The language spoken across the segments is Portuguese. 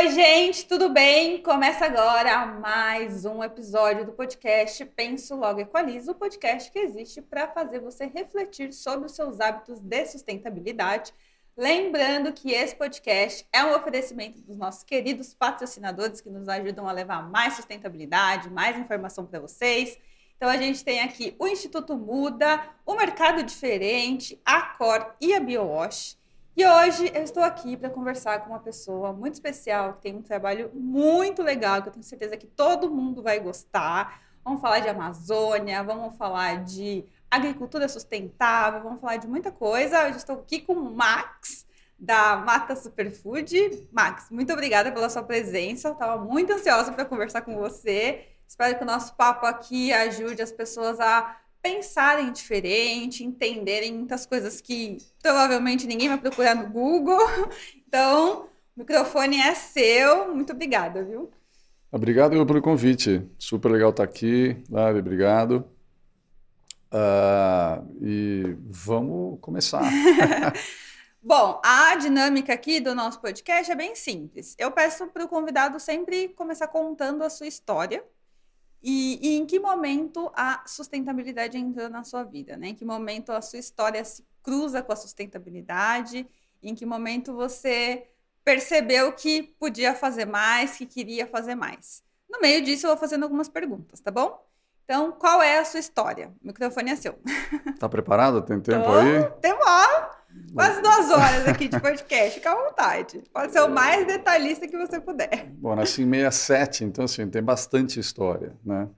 Oi, gente, tudo bem? Começa agora mais um episódio do podcast Penso Logo Equalizo, o podcast que existe para fazer você refletir sobre os seus hábitos de sustentabilidade. Lembrando que esse podcast é um oferecimento dos nossos queridos patrocinadores que nos ajudam a levar mais sustentabilidade, mais informação para vocês. Então a gente tem aqui o Instituto Muda, o Mercado Diferente, a Cor e a BioWash. E hoje eu estou aqui para conversar com uma pessoa muito especial, que tem um trabalho muito legal, que eu tenho certeza que todo mundo vai gostar. Vamos falar de Amazônia, vamos falar de agricultura sustentável, vamos falar de muita coisa. Hoje estou aqui com o Max, da Mata Superfood. Max, muito obrigada pela sua presença. Estava muito ansiosa para conversar com você. Espero que o nosso papo aqui ajude as pessoas a pensarem diferente, entenderem muitas coisas que provavelmente ninguém vai procurar no Google. Então, o microfone é seu. Muito obrigada, viu? Obrigado pelo convite. Super legal estar aqui. Lari, obrigado. Uh, e vamos começar. Bom, a dinâmica aqui do nosso podcast é bem simples. Eu peço para o convidado sempre começar contando a sua história e, e, em que momento a sustentabilidade entrou na sua vida, né? Em que momento a sua história se cruza com a sustentabilidade? Em que momento você percebeu que podia fazer mais, que queria fazer mais? No meio disso, eu vou fazendo algumas perguntas, tá bom? Então, qual é a sua história? O microfone é seu. Tá preparado? Tem tempo Tô, aí? Tem ó, quase duas horas aqui de podcast. Fica à vontade. Pode ser o mais detalhista que você puder. Bom, nasci em 67, então assim, tem bastante história, né?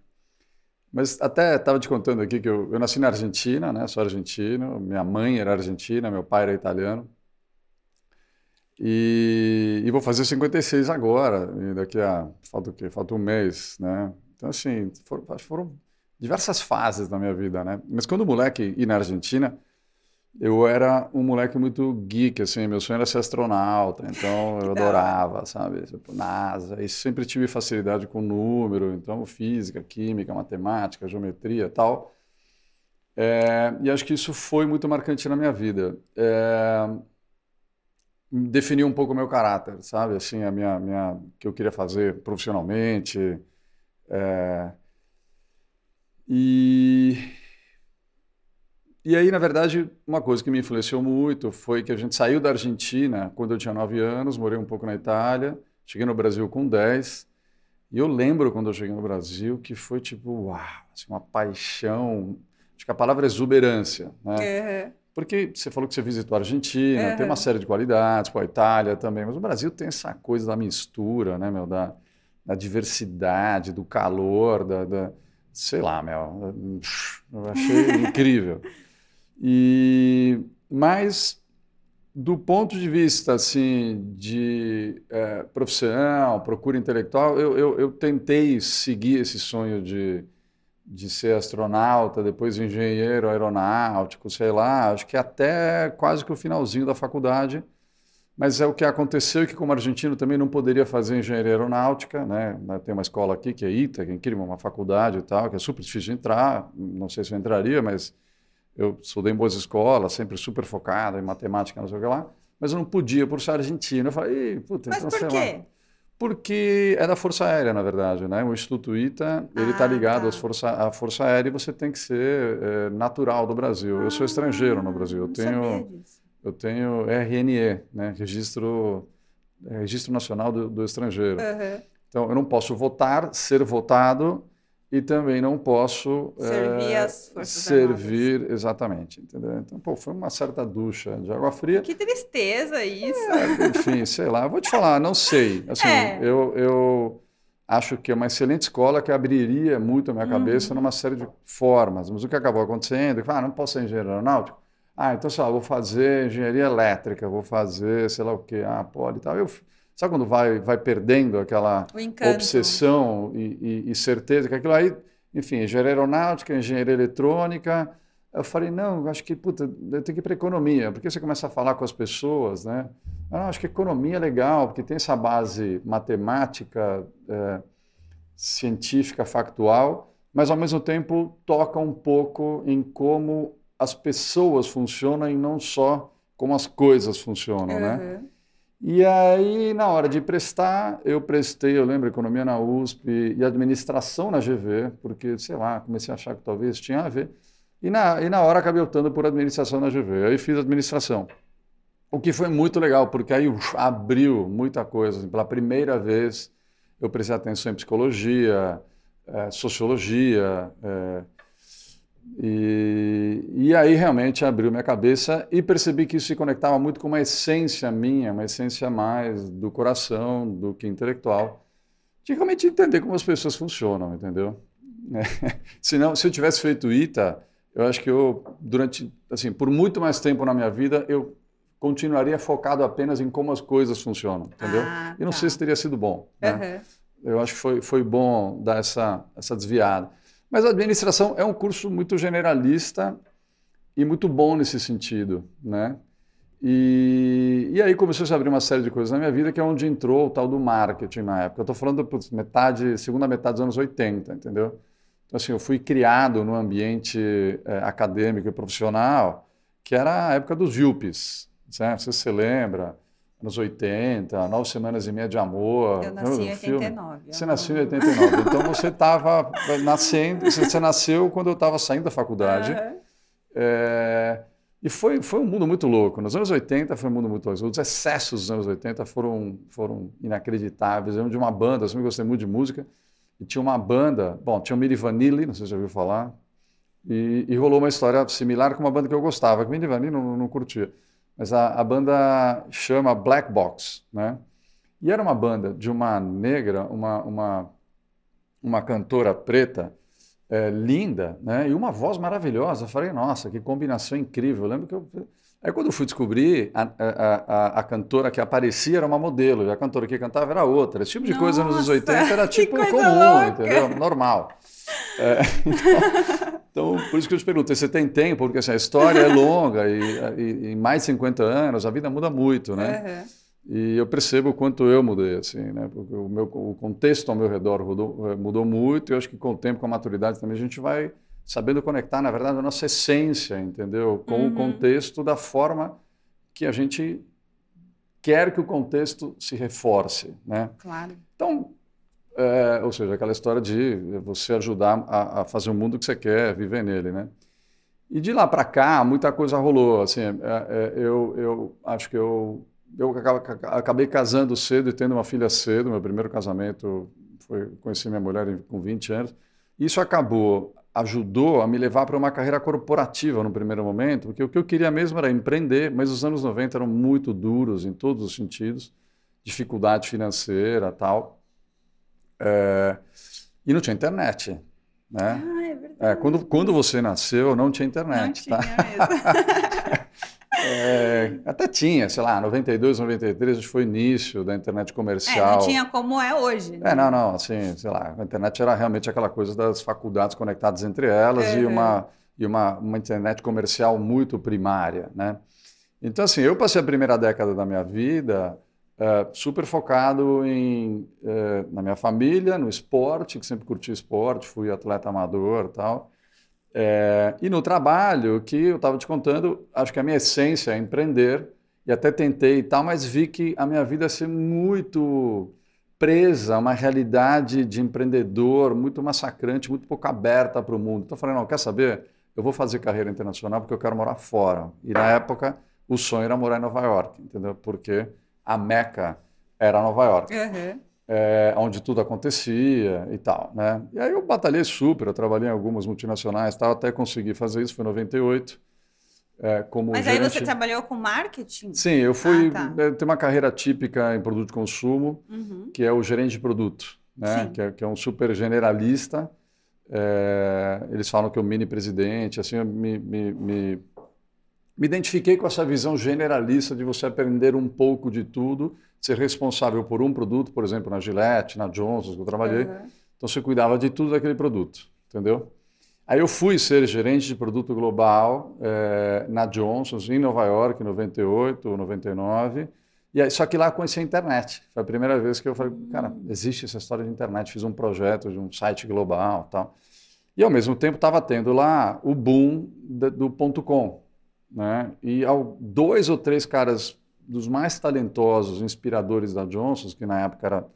Mas até estava te contando aqui que eu, eu, nasci na Argentina, né? Sou argentino. Minha mãe era argentina, meu pai era italiano. E, e vou fazer 56 agora. Daqui a falta o quê? Falta um mês, né? Então, assim, foram, foram diversas fases na minha vida, né? Mas quando moleque, e na Argentina, eu era um moleque muito geek, assim, meu sonho era ser astronauta, então eu adorava, sabe? Tipo, NASA, e sempre tive facilidade com número, então física, química, matemática, geometria tal. É, e acho que isso foi muito marcante na minha vida. É, definiu um pouco o meu caráter, sabe? Assim, a minha, minha, que eu queria fazer profissionalmente, é... E... e aí, na verdade, uma coisa que me influenciou muito foi que a gente saiu da Argentina quando eu tinha 9 anos, morei um pouco na Itália, cheguei no Brasil com 10. E eu lembro quando eu cheguei no Brasil que foi tipo, uau, assim, uma paixão. Acho que a palavra é exuberância, né? Uhum. Porque você falou que você visitou a Argentina, uhum. tem uma série de qualidades, pô, a Itália também, mas o Brasil tem essa coisa da mistura, né, meu, da, da diversidade, do calor, da, da, sei lá, meu, eu achei incrível. E mas do ponto de vista assim de é, profissão, procura intelectual, eu, eu, eu, tentei seguir esse sonho de, de ser astronauta, depois engenheiro aeronáutico, sei lá, acho que até quase que o finalzinho da faculdade mas é o que aconteceu e que, como argentino, também não poderia fazer engenharia aeronáutica. Né? Tem uma escola aqui, que é ITA, que é incrível, uma faculdade e tal, que é super difícil de entrar. Não sei se eu entraria, mas eu estudei em boas escolas, sempre super focado em matemática, não sei o que lá. Mas eu não podia por ser argentino. Eu falei, puta, mas então, por quê? Lá. Porque é da Força Aérea, na verdade, né? O Instituto ITA, ele está ah, ligado tá. força, à Força Aérea e você tem que ser é, natural do Brasil. Ah, eu sou estrangeiro no Brasil. Eu tenho eu tenho RNE, né, Registro, é, Registro Nacional do, do Estrangeiro. Uhum. Então, eu não posso votar, ser votado e também não posso servir é, as forças servir armadas. exatamente, entendeu? Então, pô, foi uma certa ducha de água fria. Que tristeza isso. É, enfim, sei lá, eu vou te falar, não sei. Assim, é. eu, eu acho que é uma excelente escola que abriria muito a minha cabeça uhum. numa série de formas, mas o que acabou acontecendo, é que, ah, não posso ser engenheiro aeronáutico, ah, então, sei lá, vou fazer engenharia elétrica, vou fazer, sei lá o quê, ah, pode e tal. Eu, sabe quando vai, vai perdendo aquela obsessão e, e, e, certeza que aquilo aí, enfim, engenharia aeronáutica, engenharia eletrônica. Eu falei, não, acho que, puta, eu tenho que ir para economia, porque você começa a falar com as pessoas, né? Ah, acho que economia é legal, porque tem essa base matemática, é, científica, factual, mas ao mesmo tempo toca um pouco em como as pessoas funcionam e não só como as coisas funcionam, uhum. né? E aí, na hora de prestar, eu prestei, eu lembro, economia na USP e administração na GV, porque, sei lá, comecei a achar que talvez tinha a ver. E na, e na hora acabei optando por administração na GV. Aí fiz administração. O que foi muito legal, porque aí uf, abriu muita coisa. Assim, pela primeira vez, eu prestei atenção em psicologia, é, sociologia, é, e, e aí realmente abriu minha cabeça e percebi que isso se conectava muito com uma essência minha, uma essência mais do coração do que intelectual, de realmente entender como as pessoas funcionam, entendeu? É. Se, não, se eu tivesse feito ITA, eu acho que eu, durante, assim, por muito mais tempo na minha vida, eu continuaria focado apenas em como as coisas funcionam, entendeu? Ah, e não tá. sei se teria sido bom. Né? Uhum. Eu acho que foi, foi bom dar essa, essa desviada. Mas a administração é um curso muito generalista e muito bom nesse sentido, né? E, e aí começou a se abrir uma série de coisas na minha vida que é onde entrou o tal do marketing na época. Eu estou falando putz, metade, segunda metade dos anos 80, entendeu? Então assim, eu fui criado no ambiente é, acadêmico e profissional que era a época dos yuppies, certo? Você se lembra? Anos 80, Nove Semanas e Meia de Amor. Eu nasci em 89. Você nasceu em 89. Então você estava nascendo, você nasceu quando eu estava saindo da faculdade. Uhum. É, e foi, foi um mundo muito louco. Nos anos 80 foi um mundo muito louco. Os excessos dos anos 80 foram, foram inacreditáveis. Eu lembro de uma banda, eu sempre gostei muito de música, e tinha uma banda, bom, tinha o Miri Vanilli, não sei se já ouviu falar, e, e, rolou uma história similar com uma banda que eu gostava, que o Miri Vanilli não, não curtia mas a, a, banda chama Black Box, né? E era uma banda de uma negra, uma, uma, uma cantora preta, é, linda, né? E uma voz maravilhosa. Eu falei, nossa, que combinação incrível. Eu lembro que eu... Aí quando eu fui descobrir, a, a, a, a, cantora que aparecia era uma modelo, e a cantora que cantava era outra. Esse tipo de nossa, coisa nos anos 80 era tipo comum, louca. entendeu? Normal. É, então, então, por isso que eu te perguntei, você tem tempo? Porque assim, a história é longa e, em mais de 50 anos a vida muda muito, né? Uhum. E eu percebo o quanto eu mudei, assim, né? Porque o, meu, o contexto ao meu redor mudou, mudou muito e eu acho que com o tempo, com a maturidade também, a gente vai sabendo conectar, na verdade, a nossa essência, entendeu? Com uhum. o contexto da forma que a gente quer que o contexto se reforce, né? Claro. Então, é, ou seja, aquela história de você ajudar a, a, fazer o mundo que você quer, viver nele, né? E de lá para cá, muita coisa rolou. Assim, é, é, eu, eu acho que eu, eu acabei casando cedo e tendo uma filha cedo. Meu primeiro casamento foi conheci minha mulher com 20 anos. Isso acabou, ajudou a me levar para uma carreira corporativa no primeiro momento, porque o que eu queria mesmo era empreender, mas os anos 90 eram muito duros em todos os sentidos, dificuldade financeira, tal. É, e não tinha internet. Né? Ah, é verdade. É, quando, quando você nasceu, não tinha internet. Não tá? tinha mesmo. É, até tinha, sei lá, 92, 93 foi o início da internet comercial. É, não tinha como é hoje. Né? É, não, não, assim, sei lá, a internet era realmente aquela coisa das faculdades conectadas entre elas uhum. e, uma, e uma, uma internet comercial muito primária, né? Então, assim, eu passei a primeira década da minha vida é, super focado em, é, na minha família, no esporte, que sempre curti esporte, fui atleta amador tal. É, e no trabalho, que eu estava te contando, acho que a minha essência é empreender, e até tentei e tal, mas vi que a minha vida ia ser muito presa a uma realidade de empreendedor muito massacrante, muito pouco aberta para o mundo. Então eu falei, não, quer saber? Eu vou fazer carreira internacional porque eu quero morar fora. E na época, o sonho era morar em Nova York, entendeu? Porque a Meca era Nova York, uhum. É, onde tudo acontecia e tal, né? E aí eu batalhei super, eu trabalhei em algumas multinacionais, tal, até consegui fazer isso, foi em 98. É, como Mas gerente... aí você trabalhou com marketing? Sim, eu fui. Ah, tá. Eu tenho uma carreira típica em produto de consumo, uhum. que é o gerente de produto, né? Que é, que é, um super generalista. É, eles falam que é o mini presidente, assim, eu me, me, me me identifiquei com essa visão generalista de você aprender um pouco de tudo, ser responsável por um produto, por exemplo, na Gillette, na Johnson, que eu trabalhei. Uhum. Então você cuidava de tudo daquele produto, entendeu? Aí eu fui ser gerente de produto global é, na Johnson, em Nova York, em 98 ou 99. E aí, só que lá eu conheci a internet. Foi a primeira vez que eu falei, cara, hum. existe essa história de internet. Fiz um projeto de um site global tal. E ao mesmo tempo estava tendo lá o boom do ponto .com, né? E ao, dois ou três caras dos mais talentosos, inspiradores da Johnson, que na época era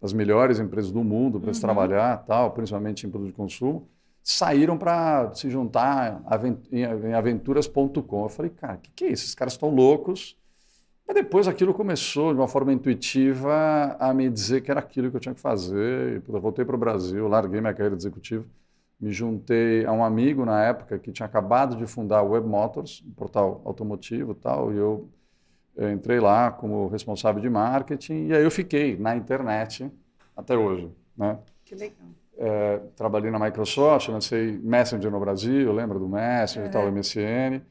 das melhores empresas do mundo para uhum. se trabalhar, tal, principalmente em produto de consumo, saíram para se juntar em aventuras.com. Eu falei, cara, o que, que é isso? Esses caras estão loucos. Mas depois aquilo começou, de uma forma intuitiva, a me dizer que era aquilo que eu tinha que fazer. Eu voltei para o Brasil, larguei minha carreira de executivo, me juntei a um amigo na época que tinha acabado de fundar o Web Motors, um portal automotivo tal, e eu, eu entrei lá como responsável de marketing, e aí eu fiquei na internet até hoje. Né? Que legal. É, trabalhei na Microsoft, lancei Messenger no Brasil, lembra do Messenger e tal, MSN.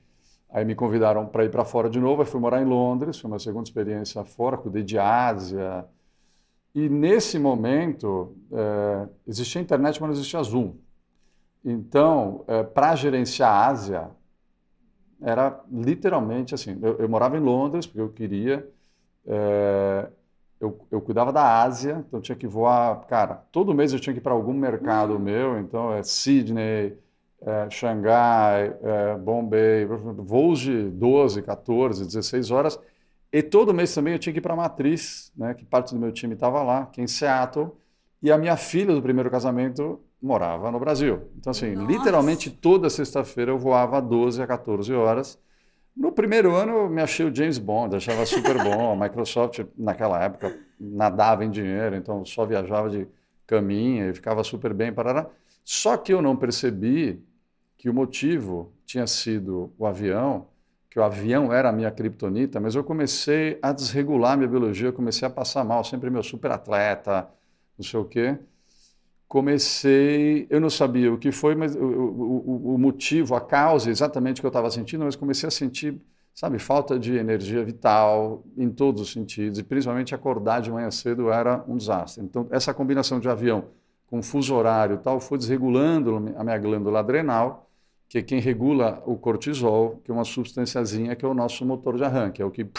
Aí me convidaram para ir para fora de novo, aí fui morar em Londres, foi uma segunda experiência fora, cuidei de Ásia. E nesse momento, é, existia internet, mas não existia Zoom. Então, é, para gerenciar a Ásia, era literalmente assim, eu, eu, morava em Londres, porque eu queria, é, eu, eu, cuidava da Ásia, então eu tinha que voar, cara, todo mês eu tinha que ir para algum mercado uhum. meu, então é Sydney, é, Xangai, é, Bombay, voos de 12, 14, 16 horas. E todo mês também eu tinha que ir para a Matriz, né, que parte do meu time estava lá, que é em Seattle. E a minha filha do primeiro casamento morava no Brasil. Então, assim, Nossa. literalmente toda sexta-feira eu voava 12 a 14 horas. No primeiro ano eu me achei o James Bond, achava super bom. A Microsoft, naquela época, nadava em dinheiro, então só viajava de caminho e ficava super bem. Parará. Só que eu não percebi que o motivo tinha sido o avião, que o avião era a minha criptonita, mas eu comecei a desregular minha biologia, eu comecei a passar mal, sempre meu super atleta, não sei o quê. Comecei, eu não sabia o que foi, mas o, o, o motivo, a causa exatamente que eu estava sentindo, mas comecei a sentir, sabe, falta de energia vital em todos os sentidos, e principalmente acordar de manhã cedo era um desastre. Então, essa combinação de avião com fuso horário e tal foi desregulando a minha glândula adrenal, que é quem regula o cortisol, que é uma substânciazinha que é o nosso motor de arranque, é o que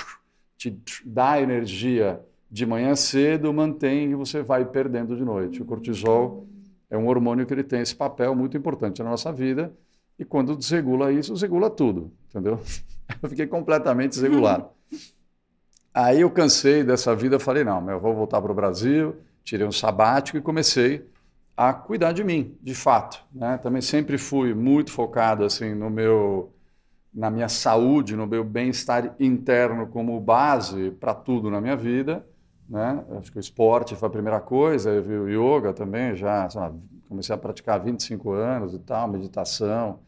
te dá energia de manhã cedo, mantém e você vai perdendo de noite. O cortisol é um hormônio que ele tem esse papel muito importante na nossa vida e quando desregula isso, desregula tudo, entendeu? Eu fiquei completamente desregulado. Aí eu cansei dessa vida, falei, não, eu vou voltar para o Brasil, tirei um sabático e comecei a cuidar de mim, de fato. Né? Também sempre fui muito focado assim no meu, na minha saúde, no meu bem-estar interno como base para tudo na minha vida. Né? Acho que o esporte foi a primeira coisa, eu vi o yoga também, já comecei a praticar há 25 anos e tal, meditação.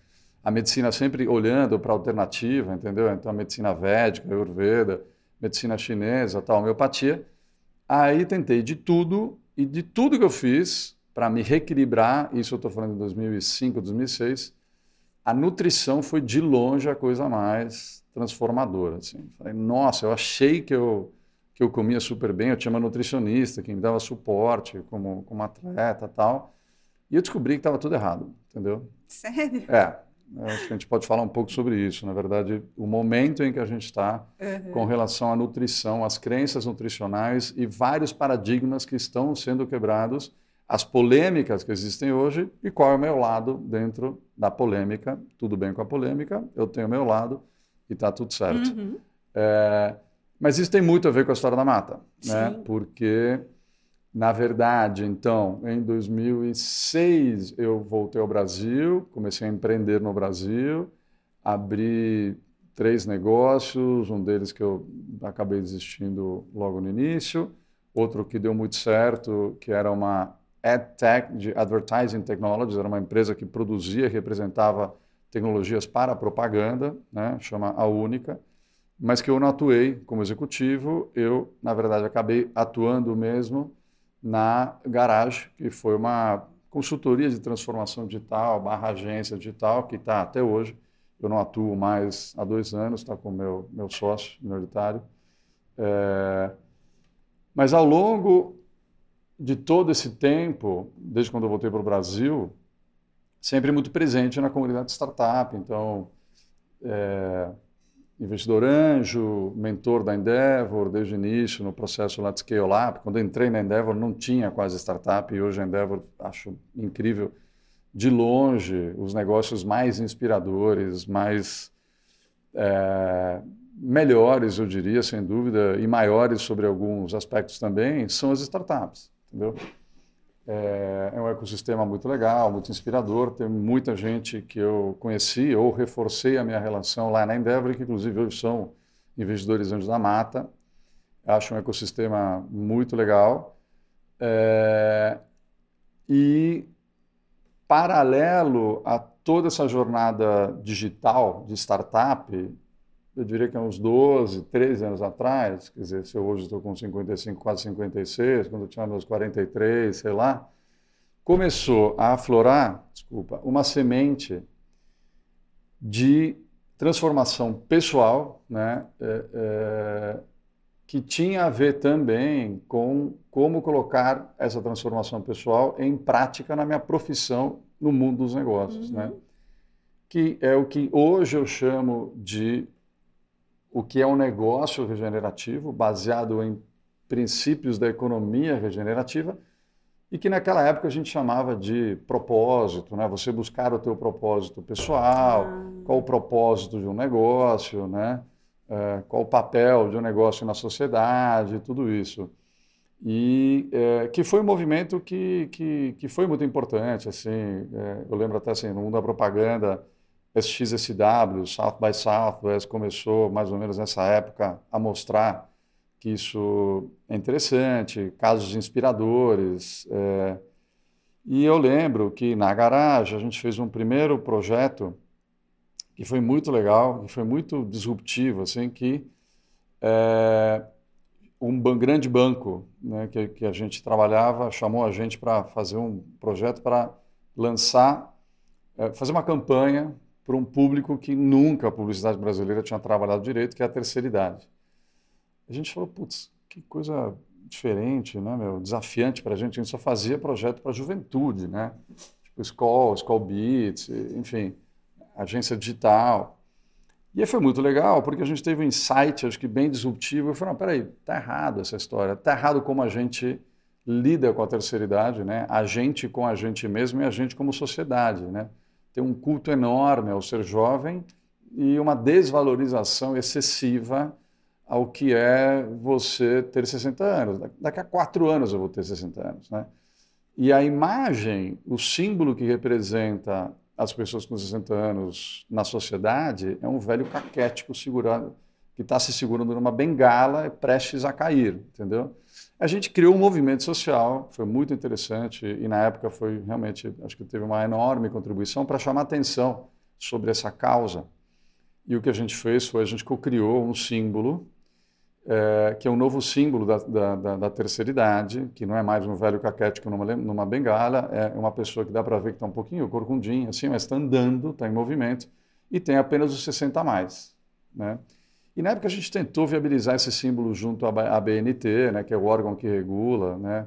A medicina sempre olhando para a alternativa, entendeu? Então, a medicina védica, Ayurveda, medicina chinesa, tal, homeopatia. Aí tentei de tudo, e de tudo que eu fiz, para me reequilibrar, isso eu estou falando em 2005, 2006, a nutrição foi de longe a coisa mais transformadora. Assim. Falei, nossa, eu achei que eu, que eu comia super bem, eu tinha uma nutricionista que me dava suporte como, como atleta tal, e eu descobri que estava tudo errado, entendeu? Sério? É, acho que a gente pode falar um pouco sobre isso. Na verdade, o momento em que a gente está uhum. com relação à nutrição, as crenças nutricionais e vários paradigmas que estão sendo quebrados as polêmicas que existem hoje e qual é o meu lado dentro da polêmica. Tudo bem com a polêmica, eu tenho o meu lado e está tudo certo. Uhum. É, mas isso tem muito a ver com a história da mata, né? Porque, na verdade, então, em 2006 eu voltei ao Brasil, comecei a empreender no Brasil, abri três negócios, um deles que eu acabei desistindo logo no início, outro que deu muito certo, que era uma AdTech, de Advertising Technologies, era uma empresa que produzia e representava tecnologias para propaganda, né, chama A Única, mas que eu não atuei como executivo, eu, na verdade, acabei atuando mesmo na Garage, que foi uma consultoria de transformação digital, barra agência digital, que está até hoje. Eu não atuo mais há dois anos, está com meu, meu sócio minoritário. É... Mas ao longo de todo esse tempo, desde quando eu voltei para o Brasil, sempre muito presente na comunidade startup. Então, é, investidor anjo, mentor da Endeavor desde o início no processo lá de Scale Up. Quando eu entrei na Endeavor não tinha quase startup e hoje a Endeavor acho incrível de longe os negócios mais inspiradores, mais é, melhores, eu diria, sem dúvida, e maiores sobre alguns aspectos também, são as startups, entendeu? É, é um ecossistema muito legal, muito inspirador. Tem muita gente que eu conheci ou reforcei a minha relação lá na Endeavor, que inclusive hoje são investidores anjos da mata. Acho um ecossistema muito legal. É, e paralelo a toda essa jornada digital de startup, eu diria que há uns 12, 13 anos atrás, quer dizer, se eu hoje estou com 55, quase 56, quando eu tinha meus 43, sei lá, começou a aflorar, desculpa, uma semente de transformação pessoal, né, é, é, que tinha a ver também com como colocar essa transformação pessoal em prática na minha profissão no mundo dos negócios, né? uhum. né? Que é o que hoje eu chamo de o que é um negócio regenerativo, baseado em princípios da economia regenerativa, e que naquela época a gente chamava de propósito, né? Você buscar o teu propósito pessoal, ah. qual o propósito de um negócio, né? É, qual o papel de um negócio na sociedade, tudo isso. E é, que foi um movimento que, que, que foi muito importante, assim, é, eu lembro até assim, no mundo da propaganda, SXSW, South by Southwest, começou mais ou menos nessa época a mostrar que isso é interessante, casos inspiradores. É, e eu lembro que na garagem a gente fez um primeiro projeto que foi muito legal, que foi muito disruptivo, assim, que é, um grande banco né, que, que a gente trabalhava chamou a gente para fazer um projeto para lançar, é, fazer uma campanha para um público que nunca a publicidade brasileira tinha trabalhado direito, que é a terceira idade. A gente falou, putz, que coisa diferente, né, meu? desafiante para a gente. A gente só fazia projeto para a juventude, né? Tipo Skoll, Skoll Beats, enfim, agência digital. E aí foi muito legal, porque a gente teve um insight, acho que bem disruptivo. Eu falei, não, peraí, tá errado essa história. Tá errado como a gente lida com a terceira idade, né? A gente com a gente mesmo e a gente como sociedade, né? Tem um culto enorme ao ser jovem e uma desvalorização excessiva ao que é você ter 60 anos. Daqui a quatro anos eu vou ter 60 anos. Né? E a imagem, o símbolo que representa as pessoas com 60 anos na sociedade é um velho caquético segurado, que está se segurando numa bengala prestes a cair, entendeu? A gente criou um movimento social, foi muito interessante e na época foi realmente, acho que teve uma enorme contribuição para chamar atenção sobre essa causa. E o que a gente fez foi a gente criou um símbolo é, que é um novo símbolo da, da, da, da, terceira idade, que não é mais um velho caquético numa, numa bengala, é uma pessoa que dá para ver que está um pouquinho corcundinho, assim, mas está andando, está em movimento e tem apenas os 60 a mais. Né? E na época a gente tentou viabilizar esse símbolo junto à BNT, né, que é o órgão que regula, né,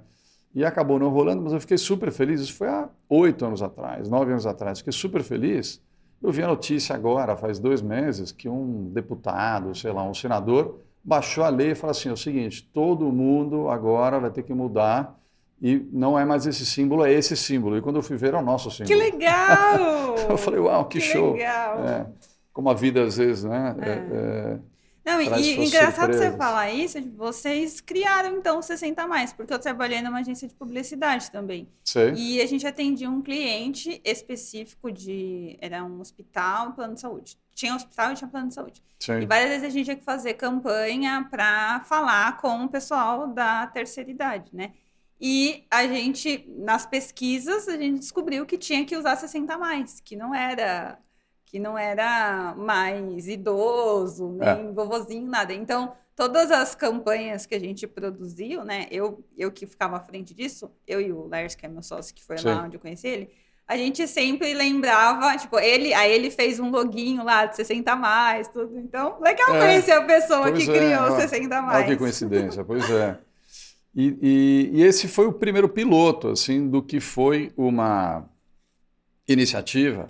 e acabou não rolando, mas eu fiquei super feliz. Isso foi há oito anos atrás, nove anos atrás. Fiquei super feliz. Eu vi a notícia agora, faz dois meses, que um deputado, sei lá, um senador, baixou a lei e falou assim: é o seguinte, todo mundo agora vai ter que mudar e não é mais esse símbolo, é esse símbolo. E quando eu fui ver, era o nosso símbolo. Que legal! eu falei, uau, que, que show! Legal. É, como a vida às vezes, né? É. É, é não, e engraçado surpresas. você falar isso, vocês criaram então o 60 mais, porque eu trabalhei numa agência de publicidade também. Sim. E a gente atendia um cliente específico de. Era um hospital, plano de saúde. Tinha hospital e tinha plano de saúde. Sim. E várias vezes a gente tinha que fazer campanha para falar com o pessoal da terceira idade, né? E a gente, nas pesquisas, a gente descobriu que tinha que usar 60 mais, que não era que não era mais idoso, nem é. vovozinho, nada. Então, todas as campanhas que a gente produziu, né? Eu, eu que ficava à frente disso, eu e o Lars, que é meu sócio, que foi Sim. lá onde eu conheci ele, a gente sempre lembrava, tipo, ele, aí ele fez um loginho lá de 60 mais, tudo. Então, legal é, conhecer a pessoa que é, criou ó, 60 mais. Olha que coincidência, pois é. E, e, e, esse foi o primeiro piloto, assim, do que foi uma iniciativa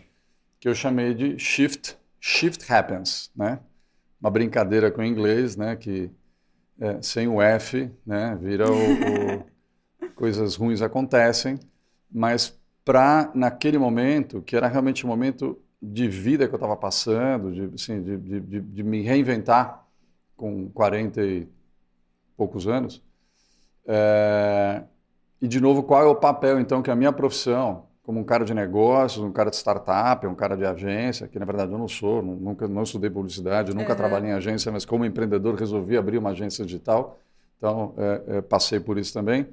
que eu chamei de Shift, Shift Happens, né? Uma brincadeira com o inglês, né? Que é, sem o F, né? Vira o, o coisas ruins acontecem, mas para naquele momento, que era realmente um momento de vida que eu estava passando, de, assim, de, de, de, me reinventar, com 40 e poucos anos. É, e, de novo, qual é o papel, então, que a minha profissão, como um cara de negócios, um cara de startup, um cara de agência, que na verdade eu não sou, nunca não estudei publicidade, nunca trabalhei em agência, mas como empreendedor resolvi abrir uma agência digital, então é, é, passei por isso também.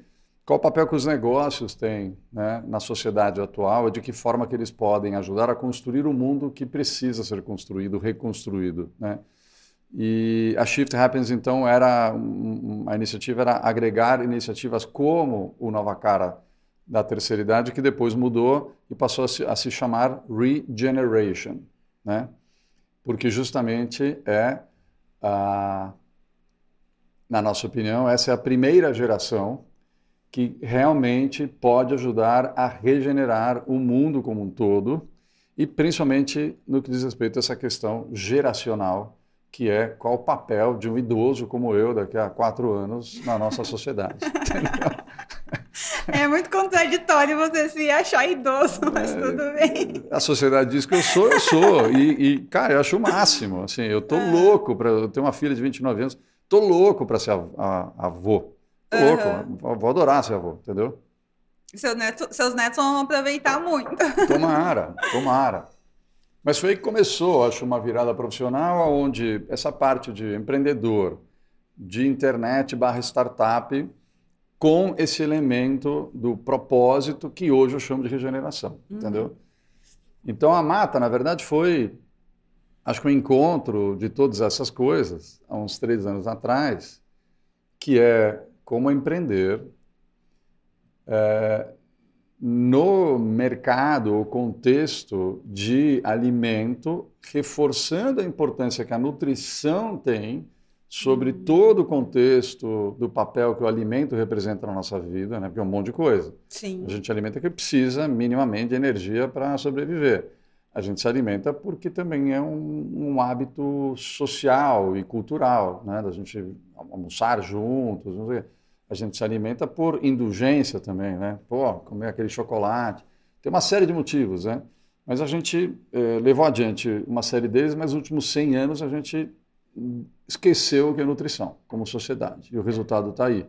Qual o papel que os negócios têm né, na sociedade atual e de que forma que eles podem ajudar a construir o um mundo que precisa ser construído, reconstruído, né? E a Shift Happens, então, era a iniciativa era agregar iniciativas como o Nova Cara da terceira idade, que depois mudou e passou a se, a se chamar Regeneration, né? Porque justamente é, a, na nossa opinião, essa é a primeira geração que realmente pode ajudar a regenerar o mundo como um todo e principalmente no que diz respeito a essa questão geracional que é qual o papel de um idoso como eu daqui a quatro anos na nossa sociedade. é muito contraditório você se achar idoso, mas é, tudo bem. A sociedade diz que eu sou, eu sou. E, e cara, eu acho o máximo. Assim, eu tô é. louco para. Eu tenho uma filha de 29 anos, tô louco para ser avô. Tô uhum. louco. Vou adorar ser avô, entendeu? Seu neto, seus netos vão aproveitar muito. Tomara, tomara. Mas foi aí que começou, acho, uma virada profissional, onde essa parte de empreendedor, de internet barra startup, com esse elemento do propósito que hoje eu chamo de regeneração, uhum. entendeu? Então a Mata, na verdade, foi, acho que um encontro de todas essas coisas, há uns três anos atrás, que é como empreender é, no mercado ou contexto de alimento, reforçando a importância que a nutrição tem sobre todo o contexto do papel que o alimento representa na nossa vida, né? porque é um monte de coisa. Sim. A gente alimenta que precisa minimamente de energia para sobreviver. A gente se alimenta porque também é um, um hábito social e cultural, né? da gente almoçar juntos, não sei a gente se alimenta por indulgência também, né? Pô, comer aquele chocolate. Tem uma série de motivos, né? Mas a gente eh, levou adiante uma série deles, mas nos últimos 100 anos a gente esqueceu o que é nutrição como sociedade. E o resultado está aí.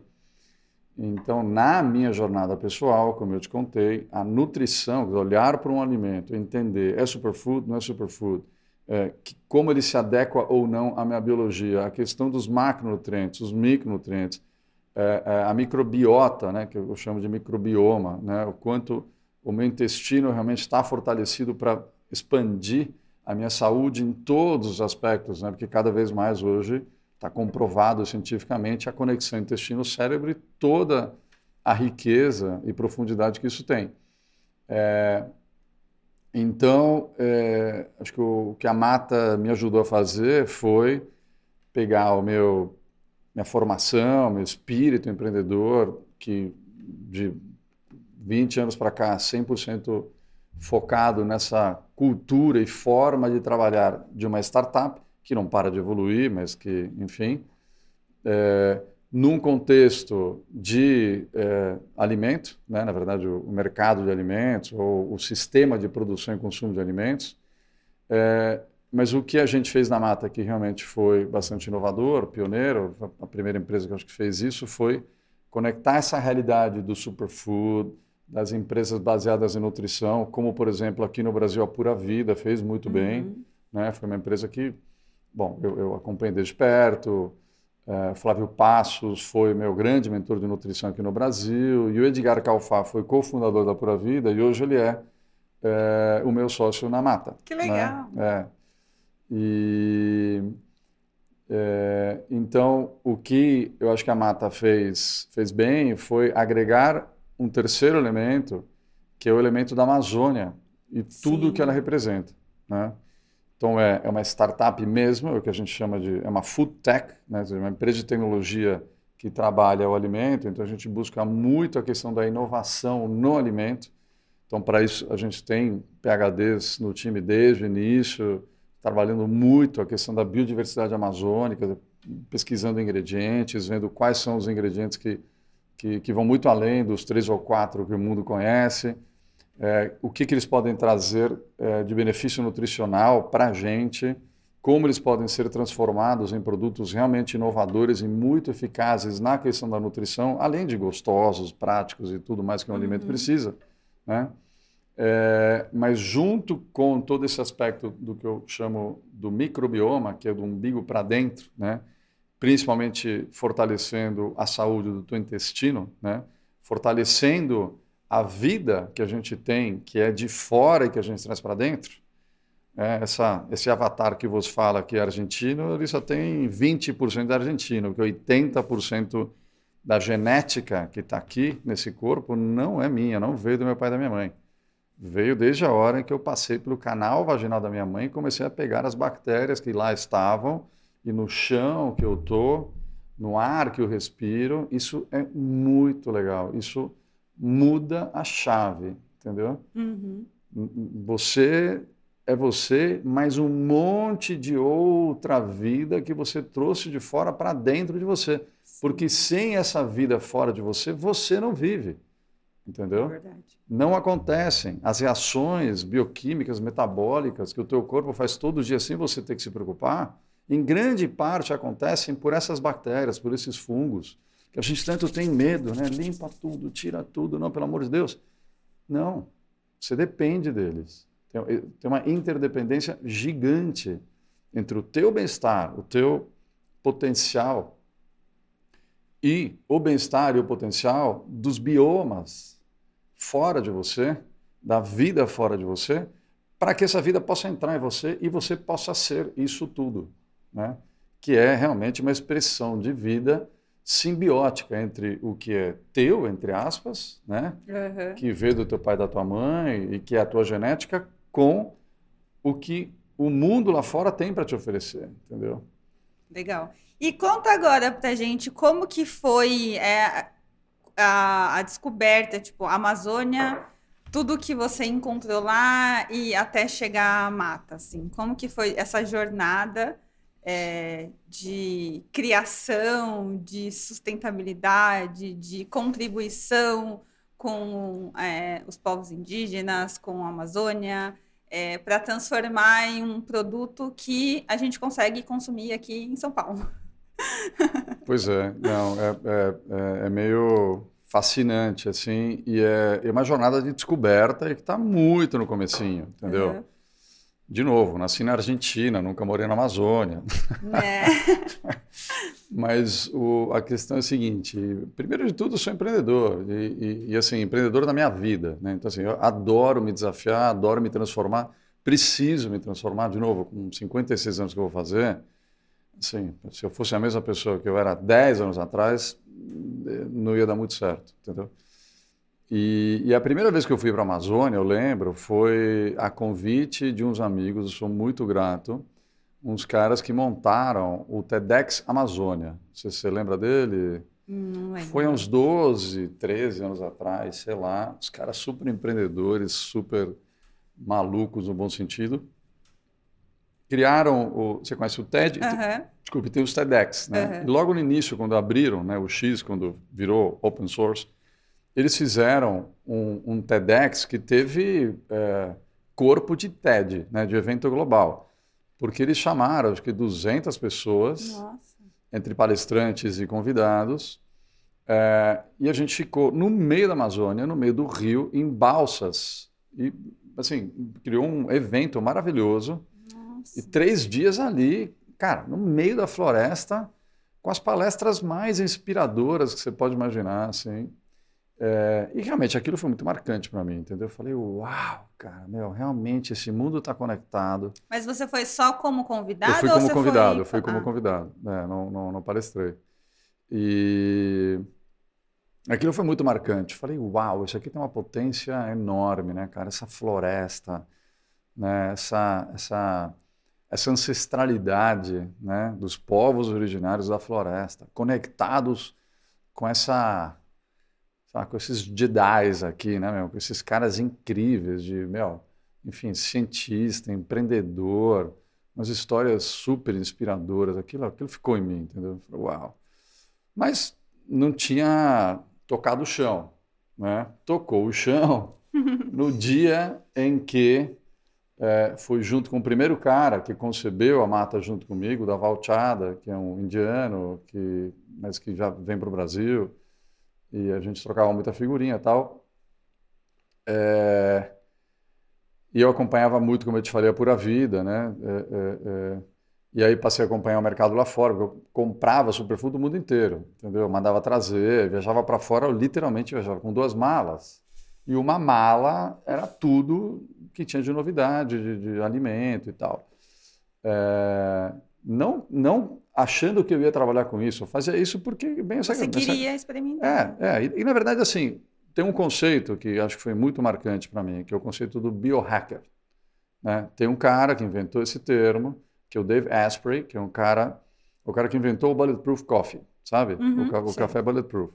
Então, na minha jornada pessoal, como eu te contei, a nutrição, olhar para um alimento, entender é superfood, não é superfood, é, que, como ele se adequa ou não à minha biologia, a questão dos macronutrientes, os micronutrientes, é, é, a microbiota, né, que eu chamo de microbioma, né, o quanto o meu intestino realmente está fortalecido para expandir a minha saúde em todos os aspectos, né, porque cada vez mais hoje está comprovado cientificamente a conexão intestino-cérebro e toda a riqueza e profundidade que isso tem. É, então, é, acho que o, o que a Mata me ajudou a fazer foi pegar o meu minha formação, meu espírito empreendedor, que de 20 anos para cá, 100% focado nessa cultura e forma de trabalhar de uma startup, que não para de evoluir, mas que, enfim, é, num contexto de é, alimento, né, na verdade, o, o, mercado de alimentos, ou o sistema de produção e consumo de alimentos, é, mas o que a gente fez na Mata, que realmente foi bastante inovador, pioneiro, a primeira empresa que acho que fez isso, foi conectar essa realidade do superfood, das empresas baseadas em nutrição, como, por exemplo, aqui no Brasil, a Pura Vida fez muito uhum. bem. Né? Foi uma empresa que, bom, eu, eu acompanhei desde perto. É, Flávio Passos foi meu grande mentor de nutrição aqui no Brasil. E o Edgar Calfá foi cofundador da Pura Vida e hoje ele é, é o meu sócio na Mata. Que legal! Né? É. E é, então o que eu acho que a Mata fez fez bem foi agregar um terceiro elemento que é o elemento da Amazônia e tudo o que ela representa, né? Então é, é, uma startup mesmo, é o que a gente chama de é uma food tech, né? uma empresa de tecnologia que trabalha o alimento. Então a gente busca muito a questão da inovação no alimento. Então para isso a gente tem PhDs no time desde o início trabalhando muito a questão da biodiversidade amazônica, pesquisando ingredientes, vendo quais são os ingredientes que, que, que vão muito além dos três ou quatro que o mundo conhece, é, o que, que eles podem trazer é, de benefício nutricional para a gente, como eles podem ser transformados em produtos realmente inovadores e muito eficazes na questão da nutrição, além de gostosos, práticos e tudo mais que um uhum. alimento precisa, né? É, mas junto com todo esse aspecto do que eu chamo do microbioma, que é do umbigo para dentro, né? Principalmente fortalecendo a saúde do intestino, né? fortalecendo a vida que a gente tem, que é de fora e que a gente traz para dentro. É, essa, esse avatar que vos fala que é argentino, ele só tem 20% da argentino, que 80% da genética que está aqui nesse corpo não é minha, não veio do meu pai e da minha mãe. Veio desde a hora em que eu passei pelo canal vaginal da minha mãe e comecei a pegar as bactérias que lá estavam e no chão que eu tô, no ar que eu respiro. Isso é muito legal. Isso muda a chave, entendeu? Uhum. Você é você, mais um monte de outra vida que você trouxe de fora para dentro de você. Porque sem essa vida fora de você, você não vive. Entendeu? É não acontecem. As reações bioquímicas, metabólicas que o teu corpo faz todo dia sem você ter que se preocupar, em grande parte acontecem por essas bactérias, por esses fungos, que a gente tanto tem medo, né? Limpa tudo, tira tudo, não, pelo amor de Deus. Não, você depende deles. Tem, tem uma interdependência gigante entre o teu bem-estar, o teu potencial e o bem-estar e o potencial dos biomas fora de você, da vida fora de você, para que essa vida possa entrar em você e você possa ser isso tudo, né? que é realmente uma expressão de vida simbiótica entre o que é teu, entre aspas, né? Uhum. que veio do teu pai e da tua mãe e que é a tua genética, com o que o mundo lá fora tem para te oferecer, entendeu? Legal. E conta agora pra gente como que foi é, a, a descoberta, tipo, a Amazônia, tudo que você encontrou lá e até chegar à mata, assim. Como que foi essa jornada é, de criação, de sustentabilidade, de contribuição com é, os povos indígenas, com a Amazônia, é, para transformar em um produto que a gente consegue consumir aqui em São Paulo. Pois é, não, é, é, é, é meio fascinante, assim, e é, é, uma jornada de descoberta e que está muito no comecinho, entendeu? Uhum. De novo, nasci na Argentina, nunca morei na Amazônia. É. Mas o, a questão é a seguinte: primeiro de tudo, eu sou empreendedor e, e, e, assim empreendedor da minha vida. Né? Então assim, eu adoro me desafiar, adoro me transformar, preciso me transformar de novo. Com 56 anos que eu vou fazer, assim, se eu fosse a mesma pessoa que eu era 10 anos atrás, não ia dar muito certo, entendeu? E, e, a primeira vez que eu fui para a Amazônia, eu lembro, foi a convite de uns amigos, eu sou muito grato, uns caras que montaram o TEDx Amazônia. Sei se você lembra dele. Não lembro. Foi uns 12, 13 anos atrás, sei lá. Os caras super empreendedores, super malucos no bom sentido. Criaram o. Você conhece o TED? Uhum. Desculpe, tem os TEDx. Né? Uhum. logo no início, quando abriram né, o X, quando virou open source, eles fizeram um, um TEDx que teve é, corpo de TED, né, de evento global. Porque eles chamaram, acho que 200 pessoas, Nossa. entre palestrantes e convidados, é, e a gente ficou no meio da Amazônia, no meio do rio, em balsas. E, assim, criou um evento maravilhoso. Nossa. E três dias ali, cara, no meio da floresta, com as palestras mais inspiradoras que você pode imaginar, assim. É, e realmente aquilo foi muito marcante para mim, entendeu? Eu falei, uau, cara, meu, realmente esse mundo está conectado. Mas você foi só como convidado? Eu fui como convidado, foi... eu fui como ah. convidado, né? não, não, não palestrei. E aquilo foi muito marcante. Eu falei, uau, isso aqui tem uma potência enorme, né, cara? Essa floresta, né? essa, essa, essa ancestralidade né? dos povos originários da floresta, conectados com essa com esses Jedi's aqui, né, meu? Com esses caras incríveis de, meu, enfim, cientista, empreendedor, umas histórias super inspiradoras. Aquilo, aquilo ficou em mim, entendeu? Uau! Mas não tinha tocado o chão, né? Tocou o chão no dia em que é, foi junto com o primeiro cara que concebeu a mata junto comigo, da Valchada, que é um indiano, que, mas que já vem para o Brasil, e a gente trocava muita figurinha e tal. É, e eu acompanhava muito, como eu te falei, a Pura Vida, né? É, é, é e aí passei a acompanhar o mercado lá fora, eu comprava superfood do mundo inteiro, entendeu? Eu mandava trazer, viajava para fora, eu literalmente viajava com duas malas. E uma mala era tudo que tinha de novidade, de, de alimento e tal. É, não, não achando que eu ia trabalhar com isso, eu fazia isso porque bem essa Você queria essa... experimentar. É, é e, e, na verdade assim tem um conceito que acho que foi muito marcante para mim, que é o conceito do biohacker. Né? Tem um cara que inventou esse termo, que é o Dave Asprey, que é um cara, o cara que inventou o bulletproof coffee, sabe? Uhum, o, o café bulletproof.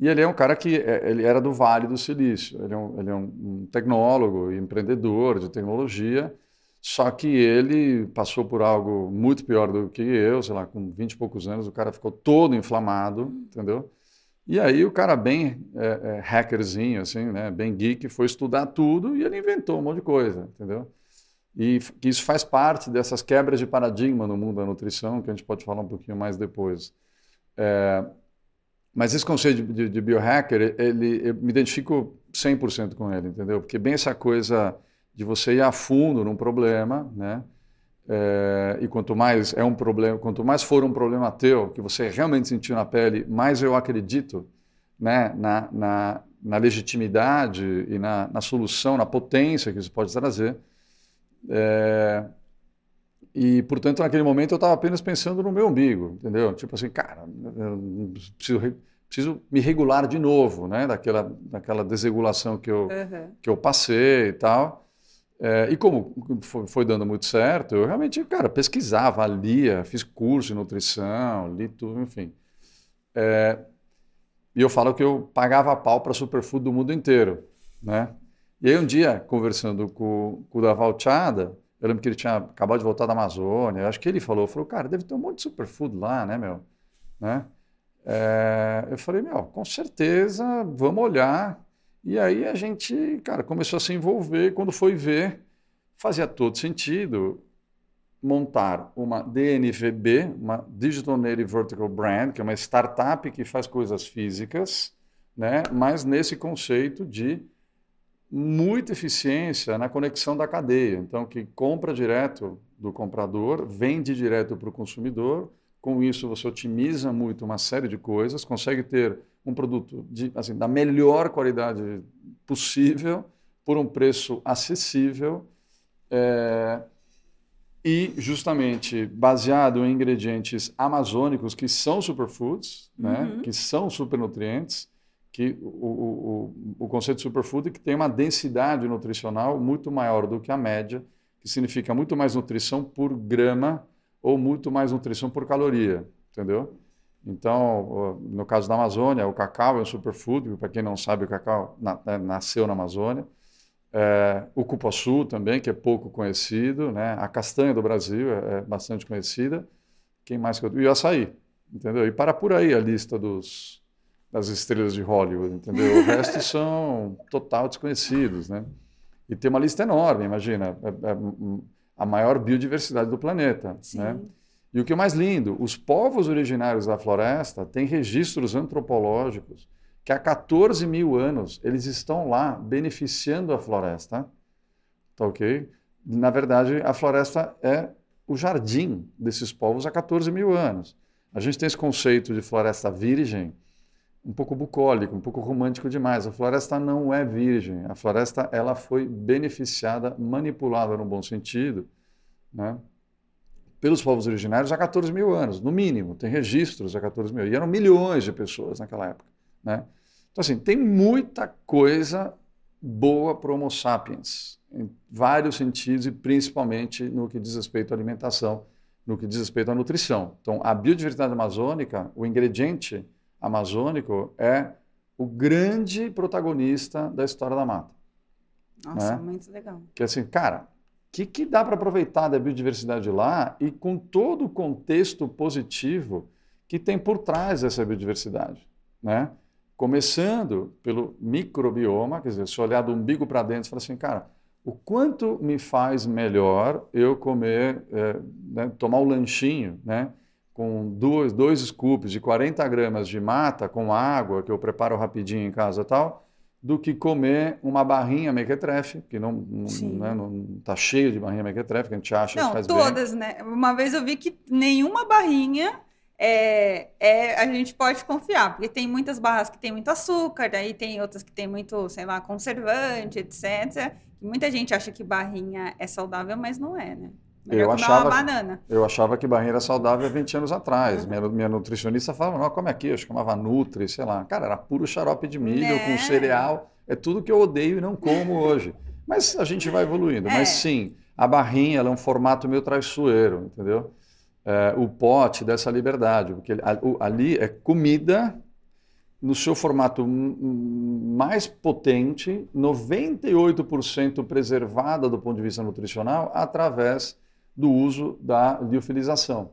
E ele é um cara que é, ele era do Vale do Silício. Ele é um, ele é um tecnólogo e empreendedor de tecnologia. Só que ele passou por algo muito pior do que eu, sei lá, com 20 e poucos anos, o cara ficou todo inflamado, entendeu? E aí o cara bem é, é, hackerzinho, assim, né, bem geek, foi estudar tudo e ele inventou um monte de coisa, entendeu? E isso faz parte dessas quebras de paradigma no mundo da nutrição, que a gente pode falar um pouquinho mais depois. É, mas esse conceito de, de, de biohacker, ele, eu me identifico 100% com ele, entendeu? Porque bem essa coisa de você ir a fundo num problema, né? É, e quanto mais é um problema, quanto mais for um problema teu, que você realmente sentiu na pele, mais eu acredito né, na, na, na legitimidade e na, na, solução, na potência que isso pode trazer. É, e, portanto, naquele momento eu estava apenas pensando no meu umbigo, entendeu? Tipo assim, cara, preciso, preciso me regular de novo, né? Daquela, daquela desregulação que eu, uhum. que eu passei e tal. É, e como foi, dando muito certo, eu realmente, cara, pesquisava, lia, fiz curso de nutrição, li tudo, enfim. É, e eu falo que eu pagava pau para superfood do mundo inteiro, né? E aí um dia, conversando com, com o Daval Chada, eu lembro que ele tinha acabado de voltar da Amazônia. Acho que ele falou, falou, cara, deve ter um monte de superfood lá, né, meu? Né? É, eu falei, meu, com certeza, vamos olhar. E aí a gente, cara, começou a se envolver. Quando foi ver, fazia todo sentido montar uma DNVB, uma Digital Native Vertical Brand, que é uma startup que faz coisas físicas, né? mas nesse conceito de muita eficiência na conexão da cadeia. Então, que compra direto do comprador, vende direto para o consumidor. Com isso, você otimiza muito uma série de coisas, consegue ter um produto de, assim, da melhor qualidade possível, por um preço acessível. É, e justamente baseado em ingredientes amazônicos que são superfoods, né, uhum. que são supernutrientes, que o, o, o, conceito de superfood é que tem uma densidade nutricional muito maior do que a média, que significa muito mais nutrição por grama ou muito mais nutrição por caloria, entendeu? Então, no caso da Amazônia, o cacau é um superfood, para quem não sabe, o cacau né, nasceu na Amazônia. É, o cupuaçu também, que é pouco conhecido, né? A castanha do Brasil é, é bastante conhecida. Quem mais que eu... E o açaí, entendeu? E para por aí a lista dos, das estrelas de Hollywood, entendeu? O resto são total desconhecidos, né? E tem uma lista enorme, imagina, é, é a maior biodiversidade do planeta, Sim. né? E o que é mais lindo, os povos originários da floresta têm registros antropológicos que há 14 mil anos eles estão lá beneficiando a floresta, tá ok? Na verdade, a floresta é o jardim desses povos há 14 mil anos. A gente tem esse conceito de floresta virgem, um pouco bucólico, um pouco romântico demais. A floresta não é virgem. A floresta ela foi beneficiada, manipulada no bom sentido, né? Pelos povos originários há 14 mil anos, no mínimo. Tem registros há 14 mil. E eram milhões de pessoas naquela época. Né? Então, assim, tem muita coisa boa para o Homo sapiens, em vários sentidos, e principalmente no que diz respeito à alimentação, no que diz respeito à nutrição. Então, a biodiversidade amazônica, o ingrediente amazônico é o grande protagonista da história da mata. Nossa, né? muito legal. Que assim, cara, que, que dá para aproveitar da biodiversidade lá e com todo o contexto positivo que tem por trás dessa biodiversidade, né? Começando pelo microbioma, quer dizer, se olhar do umbigo para dentro, você fala assim, cara, o quanto me faz melhor eu comer, é, né, tomar um lanchinho, né? Com dois, dois scoops de 40 gramas de mata com água, que eu preparo rapidinho em casa tal, do que comer uma barrinha mequetrefe, que não, não, né, não tá cheio de barrinha mequetrefe, que a gente acha não, que faz todas, bem. né? Uma vez eu vi que nenhuma barrinha é, é, a gente pode confiar, porque tem muitas barras que tem muito açúcar, daí tem outras que tem muito, sei lá, conservante, etc. Muita gente acha que barrinha é saudável, mas não é, né? Melhor eu achava, banana. eu achava que barrinha era saudável há 20 anos atrás. Uhum. Minha, minha nutricionista falava, não, come aqui, eu chamava Nutri, sei lá. Cara, era puro xarope de milho né? com cereal. É tudo que eu odeio e não como hoje. Mas a gente vai evoluindo. É. Mas sim, a barrinha é um formato meio traiçoeiro, entendeu? É, o pote dessa liberdade, porque ali é comida no seu formato mais potente, 98% preservada do ponto de vista nutricional, através do uso da liofilização.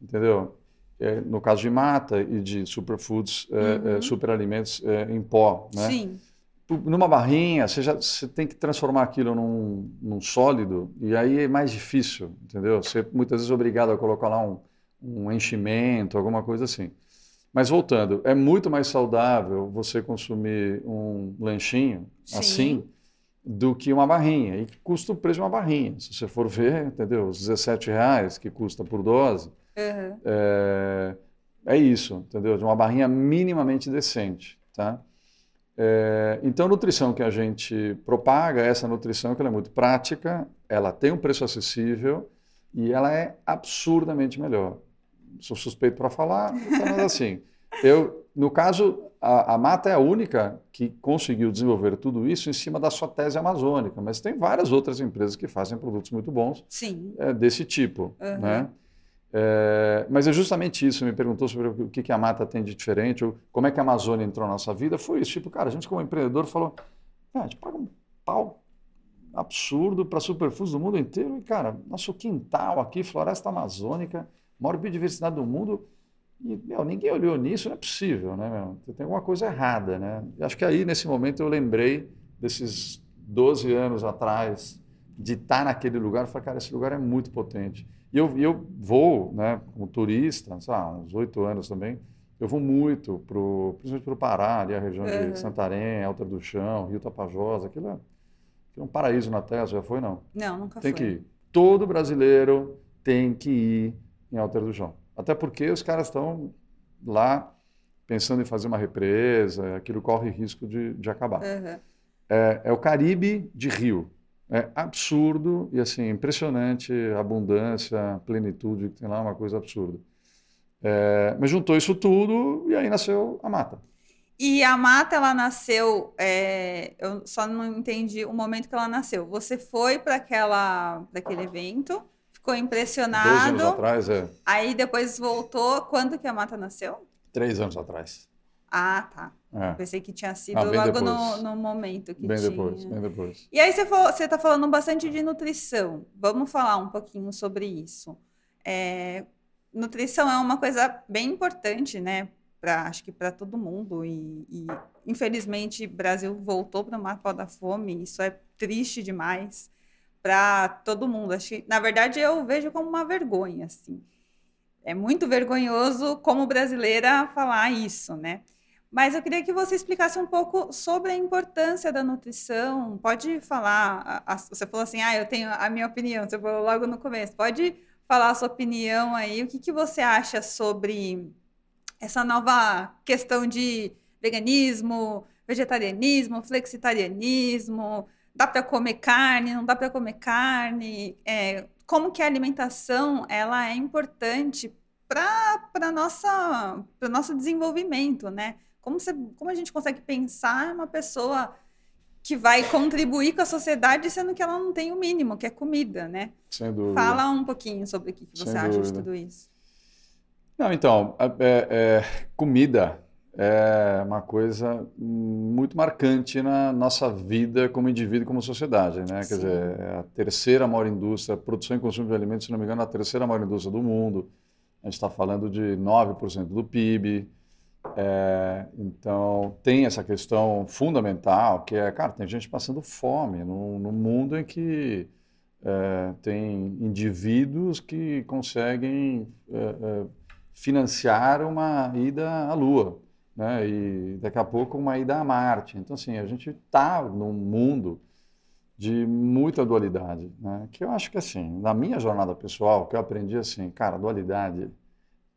Entendeu? É, no caso de mata e de superfoods, é, é uhum. é, superalimentos em pó. Né? Sim. Numa barrinha, você, já, você tem que transformar aquilo num, num sólido, e aí é mais difícil, entendeu? Você muitas vezes é obrigado a colocar lá um, um enchimento, alguma coisa assim. Mas voltando, é muito mais saudável você consumir um lanchinho Sim. assim do que uma barrinha. E custa o preço de uma barrinha. Se você for ver, entendeu? Os 17 reais que custa por dose, uhum. é, é, isso, entendeu? De uma barrinha minimamente decente, tá? É, então, a nutrição que a gente propaga, essa nutrição que ela é muito prática, ela tem um preço acessível e ela é absurdamente melhor sou suspeito para falar, mas assim, eu, no caso, a, a, Mata é a única que conseguiu desenvolver tudo isso em cima da sua tese amazônica, mas tem várias outras empresas que fazem produtos muito bons é, desse tipo, uhum. né? É, mas é justamente isso, me perguntou sobre o que, que a Mata tem de diferente, ou como é que a Amazônia entrou na nossa vida, foi isso, tipo, cara, a gente como empreendedor falou, ah, a gente paga um pau absurdo para superfoods do mundo inteiro e, cara, nosso quintal aqui, floresta amazônica, maior biodiversidade do mundo. E, meu, ninguém olhou nisso, não é possível, né, meu? Tem alguma coisa errada, né? E acho que aí, nesse momento, eu lembrei desses 12 anos atrás, de estar naquele lugar, e falei, cara, esse lugar é muito potente. E eu, eu vou, né, como turista, sei lá, uns oito anos também, eu vou muito, pro, principalmente para o Pará, ali a região uhum. de Santarém, Alta do Chão, Rio Tapajós, aquilo é, aquilo é um paraíso na Terra, já foi, não? Não, nunca tem foi. Tem que ir. Todo brasileiro tem que ir em Alter do João. Até porque os caras estão lá pensando em fazer uma represa, aquilo corre risco de, de acabar. Uhum. É, é, o Caribe de Rio. É absurdo e assim impressionante a abundância, a plenitude que tem lá, uma coisa absurda. É, mas juntou isso tudo e aí nasceu a mata. E a mata, ela nasceu. É, eu só não entendi o momento que ela nasceu. Você foi para aquele evento ficou impressionado. Dois anos atrás, é. Aí depois voltou. Quando que a Mata nasceu? Três anos atrás. Ah, tá. É. Pensei que tinha sido ah, logo no, no, momento que bem tinha. Depois, bem depois. E aí você está falando bastante de nutrição. Vamos falar um pouquinho sobre isso. É, nutrição é uma coisa bem importante, né? Pra, acho que para todo mundo. E, e infelizmente, o Brasil voltou para o mapa da fome. Isso é triste demais para todo mundo. Na verdade, eu vejo como uma vergonha, assim. É muito vergonhoso como brasileira falar isso, né? Mas eu queria que você explicasse um pouco sobre a importância da nutrição. Pode falar, você falou assim, ah, eu tenho a minha opinião, você falou logo no começo. Pode falar a sua opinião aí, o que, que você acha sobre essa nova questão de veganismo, vegetarianismo, flexitarianismo, dá para comer carne, não dá para comer carne, é, como que a alimentação ela é importante para nossa para nosso desenvolvimento, né? Como, você, como a gente consegue pensar uma pessoa que vai contribuir com a sociedade, sendo que ela não tem o mínimo, que é comida, né? Sem dúvida. Fala um pouquinho sobre o que, você Sem acha dúvida. de tudo isso. Não, então, é, é, comida é uma coisa muito marcante na nossa vida como indivíduo e como sociedade. Né? Quer dizer, é a terceira maior indústria, produção e consumo de alimentos, se não me engano, é a terceira maior indústria do mundo. A gente está falando de 9% do PIB. É, então, tem essa questão fundamental, que é, cara, tem gente passando fome num, num mundo em que é, tem indivíduos que conseguem é, é, financiar uma ida à Lua, né? E daqui a pouco uma ida a Marte. Então, assim, a gente está num mundo de muita dualidade, né? Que eu acho que, assim, na minha jornada pessoal, que eu aprendi assim, cara, dualidade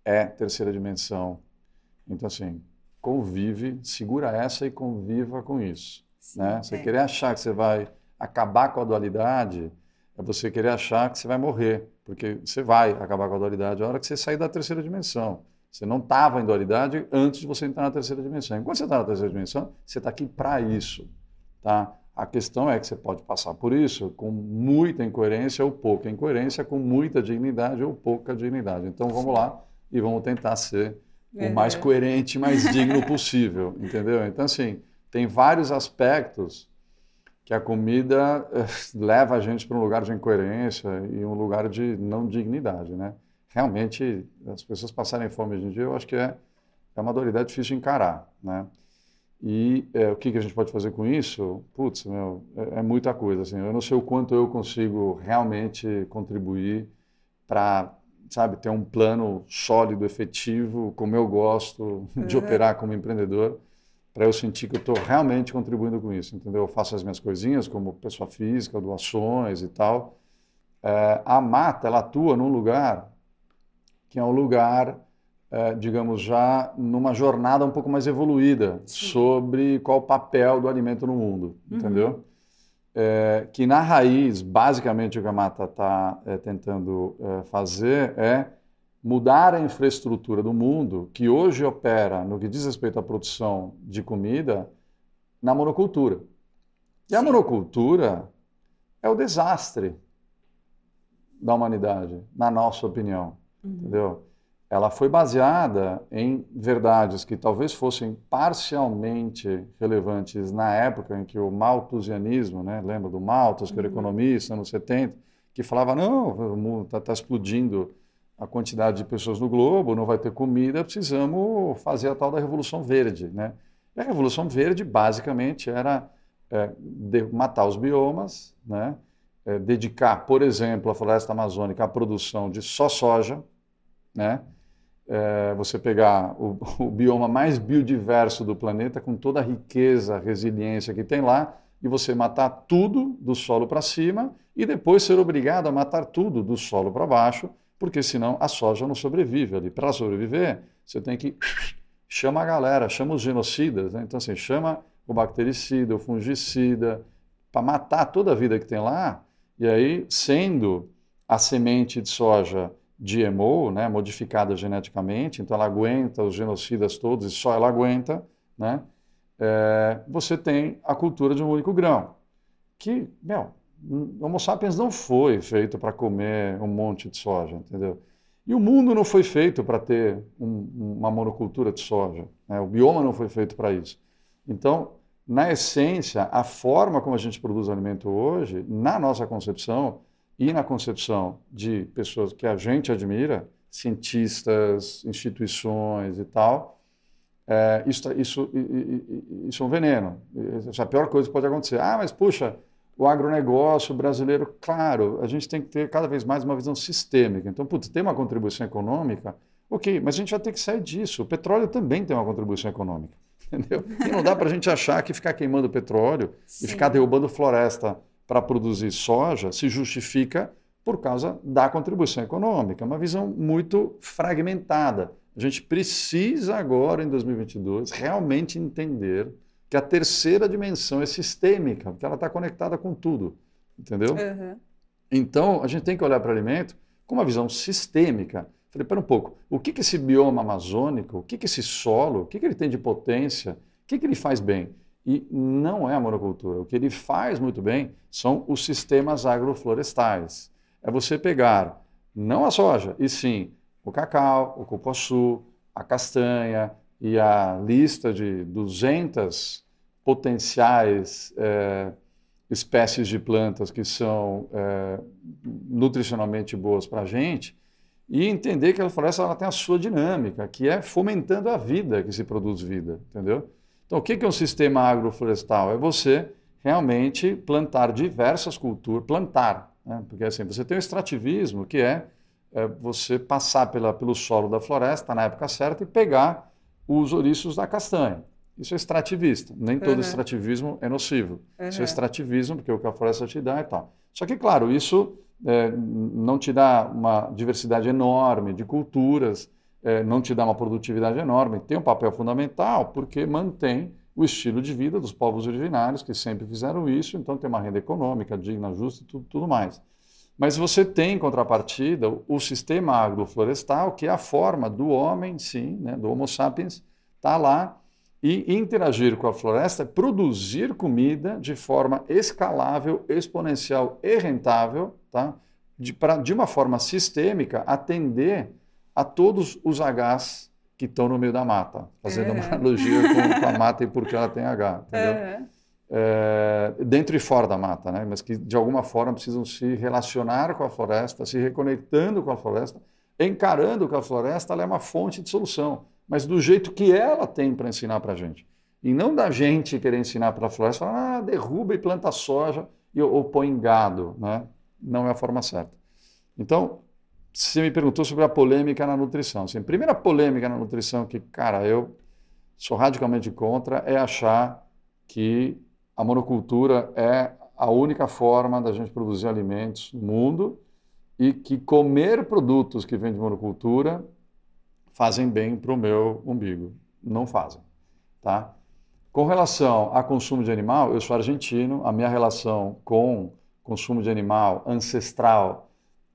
é terceira dimensão. Então, assim, convive, segura essa e conviva com isso, Sim, né? Você é. querer achar que você vai acabar com a dualidade é você querer achar que você vai morrer, porque você vai acabar com a dualidade a hora que você sair da terceira dimensão. Você não estava em dualidade antes de você entrar na terceira dimensão. Enquanto você está na terceira dimensão, você está aqui para isso. Tá? A questão é que você pode passar por isso com muita incoerência ou pouca incoerência, com muita dignidade ou pouca dignidade. Então vamos lá e vamos tentar ser o mais coerente, mais digno possível, entendeu? Então assim, tem vários aspectos que a comida eh, leva a gente para um lugar de incoerência e um lugar de não dignidade, né? Realmente, as pessoas passarem fome hoje em dia, eu acho que é, é uma dualidade difícil de encarar, né? E é, o que, que a gente pode fazer com isso? Putz, meu, é, é, muita coisa, assim. Eu não sei o quanto eu consigo realmente contribuir para, sabe, ter um plano sólido, efetivo, como eu gosto de uhum. operar como empreendedor, para eu sentir que eu estou realmente contribuindo com isso, entendeu? Eu faço as minhas coisinhas como pessoa física, doações e tal. É, a mata, ela atua num lugar que é um lugar, é, digamos, já numa jornada um pouco mais evoluída Sim. sobre qual o papel do alimento no mundo, uhum. entendeu? É, que na raiz, basicamente, o que a mata está é, tentando é, fazer é mudar a infraestrutura do mundo, que hoje opera no que diz respeito à produção de comida, na monocultura. E a monocultura é o desastre da humanidade, na nossa opinião, uhum. entendeu? Ela foi baseada em verdades que talvez fossem parcialmente relevantes na época em que o malthusianismo, né, lembra do Malthus, que era uhum. economista, nos 70, que falava, não, o mundo está tá explodindo a quantidade de pessoas no globo, não vai ter comida, precisamos fazer a tal da Revolução Verde. Né? E a Revolução Verde, basicamente, era é, matar os biomas, né? É, dedicar, por exemplo, a floresta amazônica à produção de só soja, né? É, você pegar o, o, bioma mais biodiverso do planeta, com toda a riqueza, resiliência que tem lá, e você matar tudo do solo para cima e depois ser obrigado a matar tudo do solo para baixo porque senão a soja não sobrevive ali. Para sobreviver, você tem que chama a galera, chama os genocidas, né? então assim, chama o bactericida, o fungicida, para matar toda a vida que tem lá, e aí, sendo a semente de soja GMO, né, modificada geneticamente, então ela aguenta os genocidas todos e só ela aguenta, né, é, você tem a cultura de um único grão, que, meu, Homo sapiens não foi feito para comer um monte de soja, entendeu? E o mundo não foi feito para ter um, uma monocultura de soja. Né? O bioma não foi feito para isso. Então, na essência, a forma como a gente produz alimento hoje, na nossa concepção e na concepção de pessoas que a gente admira, cientistas, instituições e tal, é, isso, isso, isso é um veneno. Isso é a pior coisa que pode acontecer. Ah, mas puxa, o agronegócio brasileiro, claro, a gente tem que ter cada vez mais uma visão sistêmica. Então, putz, tem uma contribuição econômica, ok, mas a gente vai ter que sair disso. O petróleo também tem uma contribuição econômica, entendeu? E não dá para a gente achar que ficar queimando petróleo Sim. e ficar derrubando floresta para produzir soja se justifica por causa da contribuição econômica. É uma visão muito fragmentada. A gente precisa agora, em 2022, realmente entender que a terceira dimensão é sistêmica, porque ela está conectada com tudo, entendeu? Uhum. Então, a gente tem que olhar para o alimento com uma visão sistêmica. Falei, para um pouco, o que, que esse bioma amazônico, o que, que esse solo, o que, que ele tem de potência, o que, que ele faz bem? E não é a monocultura. O que ele faz muito bem são os sistemas agroflorestais. É você pegar não a soja, e sim o cacau, o cupuaçu, a castanha e a lista de 200 potenciais é, espécies de plantas que são é, nutricionalmente boas para a gente e entender que a floresta ela tem a sua dinâmica, que é fomentando a vida que se produz vida, entendeu? Então, o que é um sistema agroflorestal? É você realmente plantar diversas culturas, plantar, né? porque assim, você tem o extrativismo, que é, é você passar pela, pelo solo da floresta na época certa e pegar os ouriços da castanha. Isso é extrativista. Nem todo uhum. extrativismo é nocivo. Uhum. Isso é extrativismo, porque é o que a floresta te dá e tal. Só que, claro, isso é, não te dá uma diversidade enorme de culturas, não te dá uma produtividade enorme. Tem um papel fundamental porque mantém o estilo de vida dos povos originários, que sempre fizeram isso, então tem uma renda econômica digna, justa e tudo, tudo mais. Mas você tem, em contrapartida, o sistema agroflorestal, que é a forma do homem, sim, né, do Homo sapiens, estar tá lá e interagir com a floresta, produzir comida de forma escalável, exponencial e rentável, tá? de, pra, de uma forma sistêmica, atender a todos os Hs que estão no meio da mata, fazendo uhum. uma analogia com, com, a mata e por que ela tem H, entendeu? Uhum. É, dentro e fora da mata, né? mas que de alguma forma precisam se relacionar com a floresta, se reconectando com a floresta, encarando que a floresta é uma fonte de solução mas do jeito que ela tem para ensinar para a gente. E não da gente querer ensinar para a floresta, falar, ah, derruba e planta soja e, ou põe gado. Né? Não é a forma certa. Então, você me perguntou sobre a polêmica na nutrição. Assim, a primeira polêmica na nutrição que, cara, eu sou radicalmente contra é achar que a monocultura é a única forma da gente produzir alimentos no mundo e que comer produtos que vêm de monocultura fazem bem para o meu umbigo. Não fazem. Tá? Com relação a consumo de animal, eu sou argentino, a minha relação com consumo de animal ancestral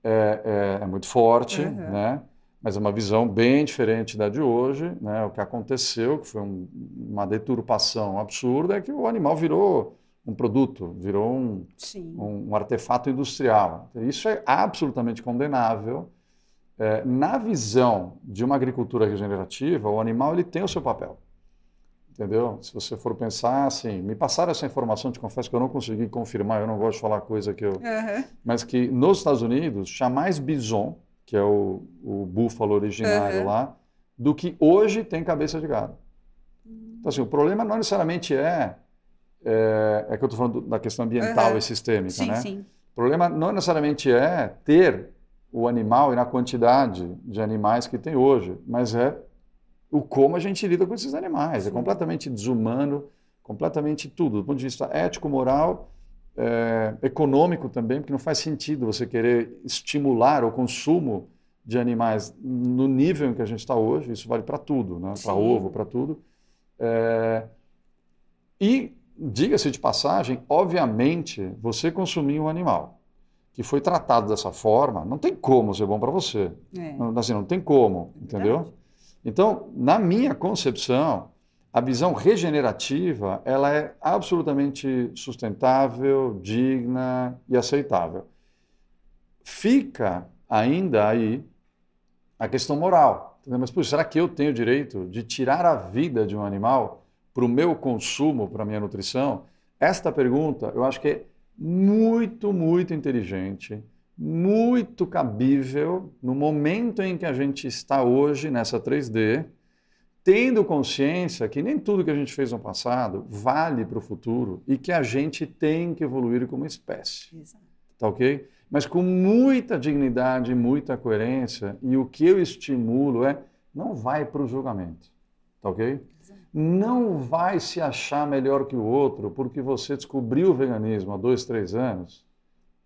é, é, é muito forte, uhum. né? mas é uma visão bem diferente da de hoje. Né? O que aconteceu, que foi um, uma deturpação absurda, é que o animal virou um produto, virou um, um, um artefato industrial. Isso é absolutamente condenável é, na visão de uma agricultura regenerativa, o animal ele tem o seu papel. Entendeu? Se você for pensar assim, me passaram essa informação, te confesso que eu não consegui confirmar, eu não gosto de falar coisa que eu. Uhum. Mas que nos Estados Unidos, chamais bison, que é o, o búfalo originário uhum. lá, do que hoje tem cabeça de gado. Então, assim, o problema não necessariamente é. É, é que eu estou falando da questão ambiental uhum. e sistêmica, sim, né? Sim. O problema não necessariamente é ter o animal e na quantidade de animais que tem hoje, mas é o como a gente lida com esses animais. É Sim. É completamente desumano, completamente tudo, do ponto de vista ético, moral, é, econômico também, porque não faz sentido você querer estimular o consumo de animais no nível em que a gente está hoje. Isso vale para tudo, né? para ovo, para tudo. É, e, diga-se de passagem, obviamente, você consumir um animal que foi tratado dessa forma, não tem como ser bom para você. É. Não, assim, não tem como, entendeu? Então, na minha concepção, a visão regenerativa ela é absolutamente sustentável, digna e aceitável. Fica ainda aí a questão moral. Entendeu? Mas, puxa, será que eu tenho o direito de tirar a vida de um animal para o meu consumo, para a minha nutrição? Esta pergunta, eu acho que é muito, muito inteligente, muito cabível no momento em que a gente está hoje nessa 3D, tendo consciência que nem tudo que a gente fez no passado vale para o futuro e que a gente tem que evoluir como espécie. Exato. Tá ok? Mas com muita dignidade, muita coerência, e o que eu estimulo é não vai para o julgamento. Tá ok? não vai se achar melhor que o outro porque você descobriu o veganismo há dois, três anos,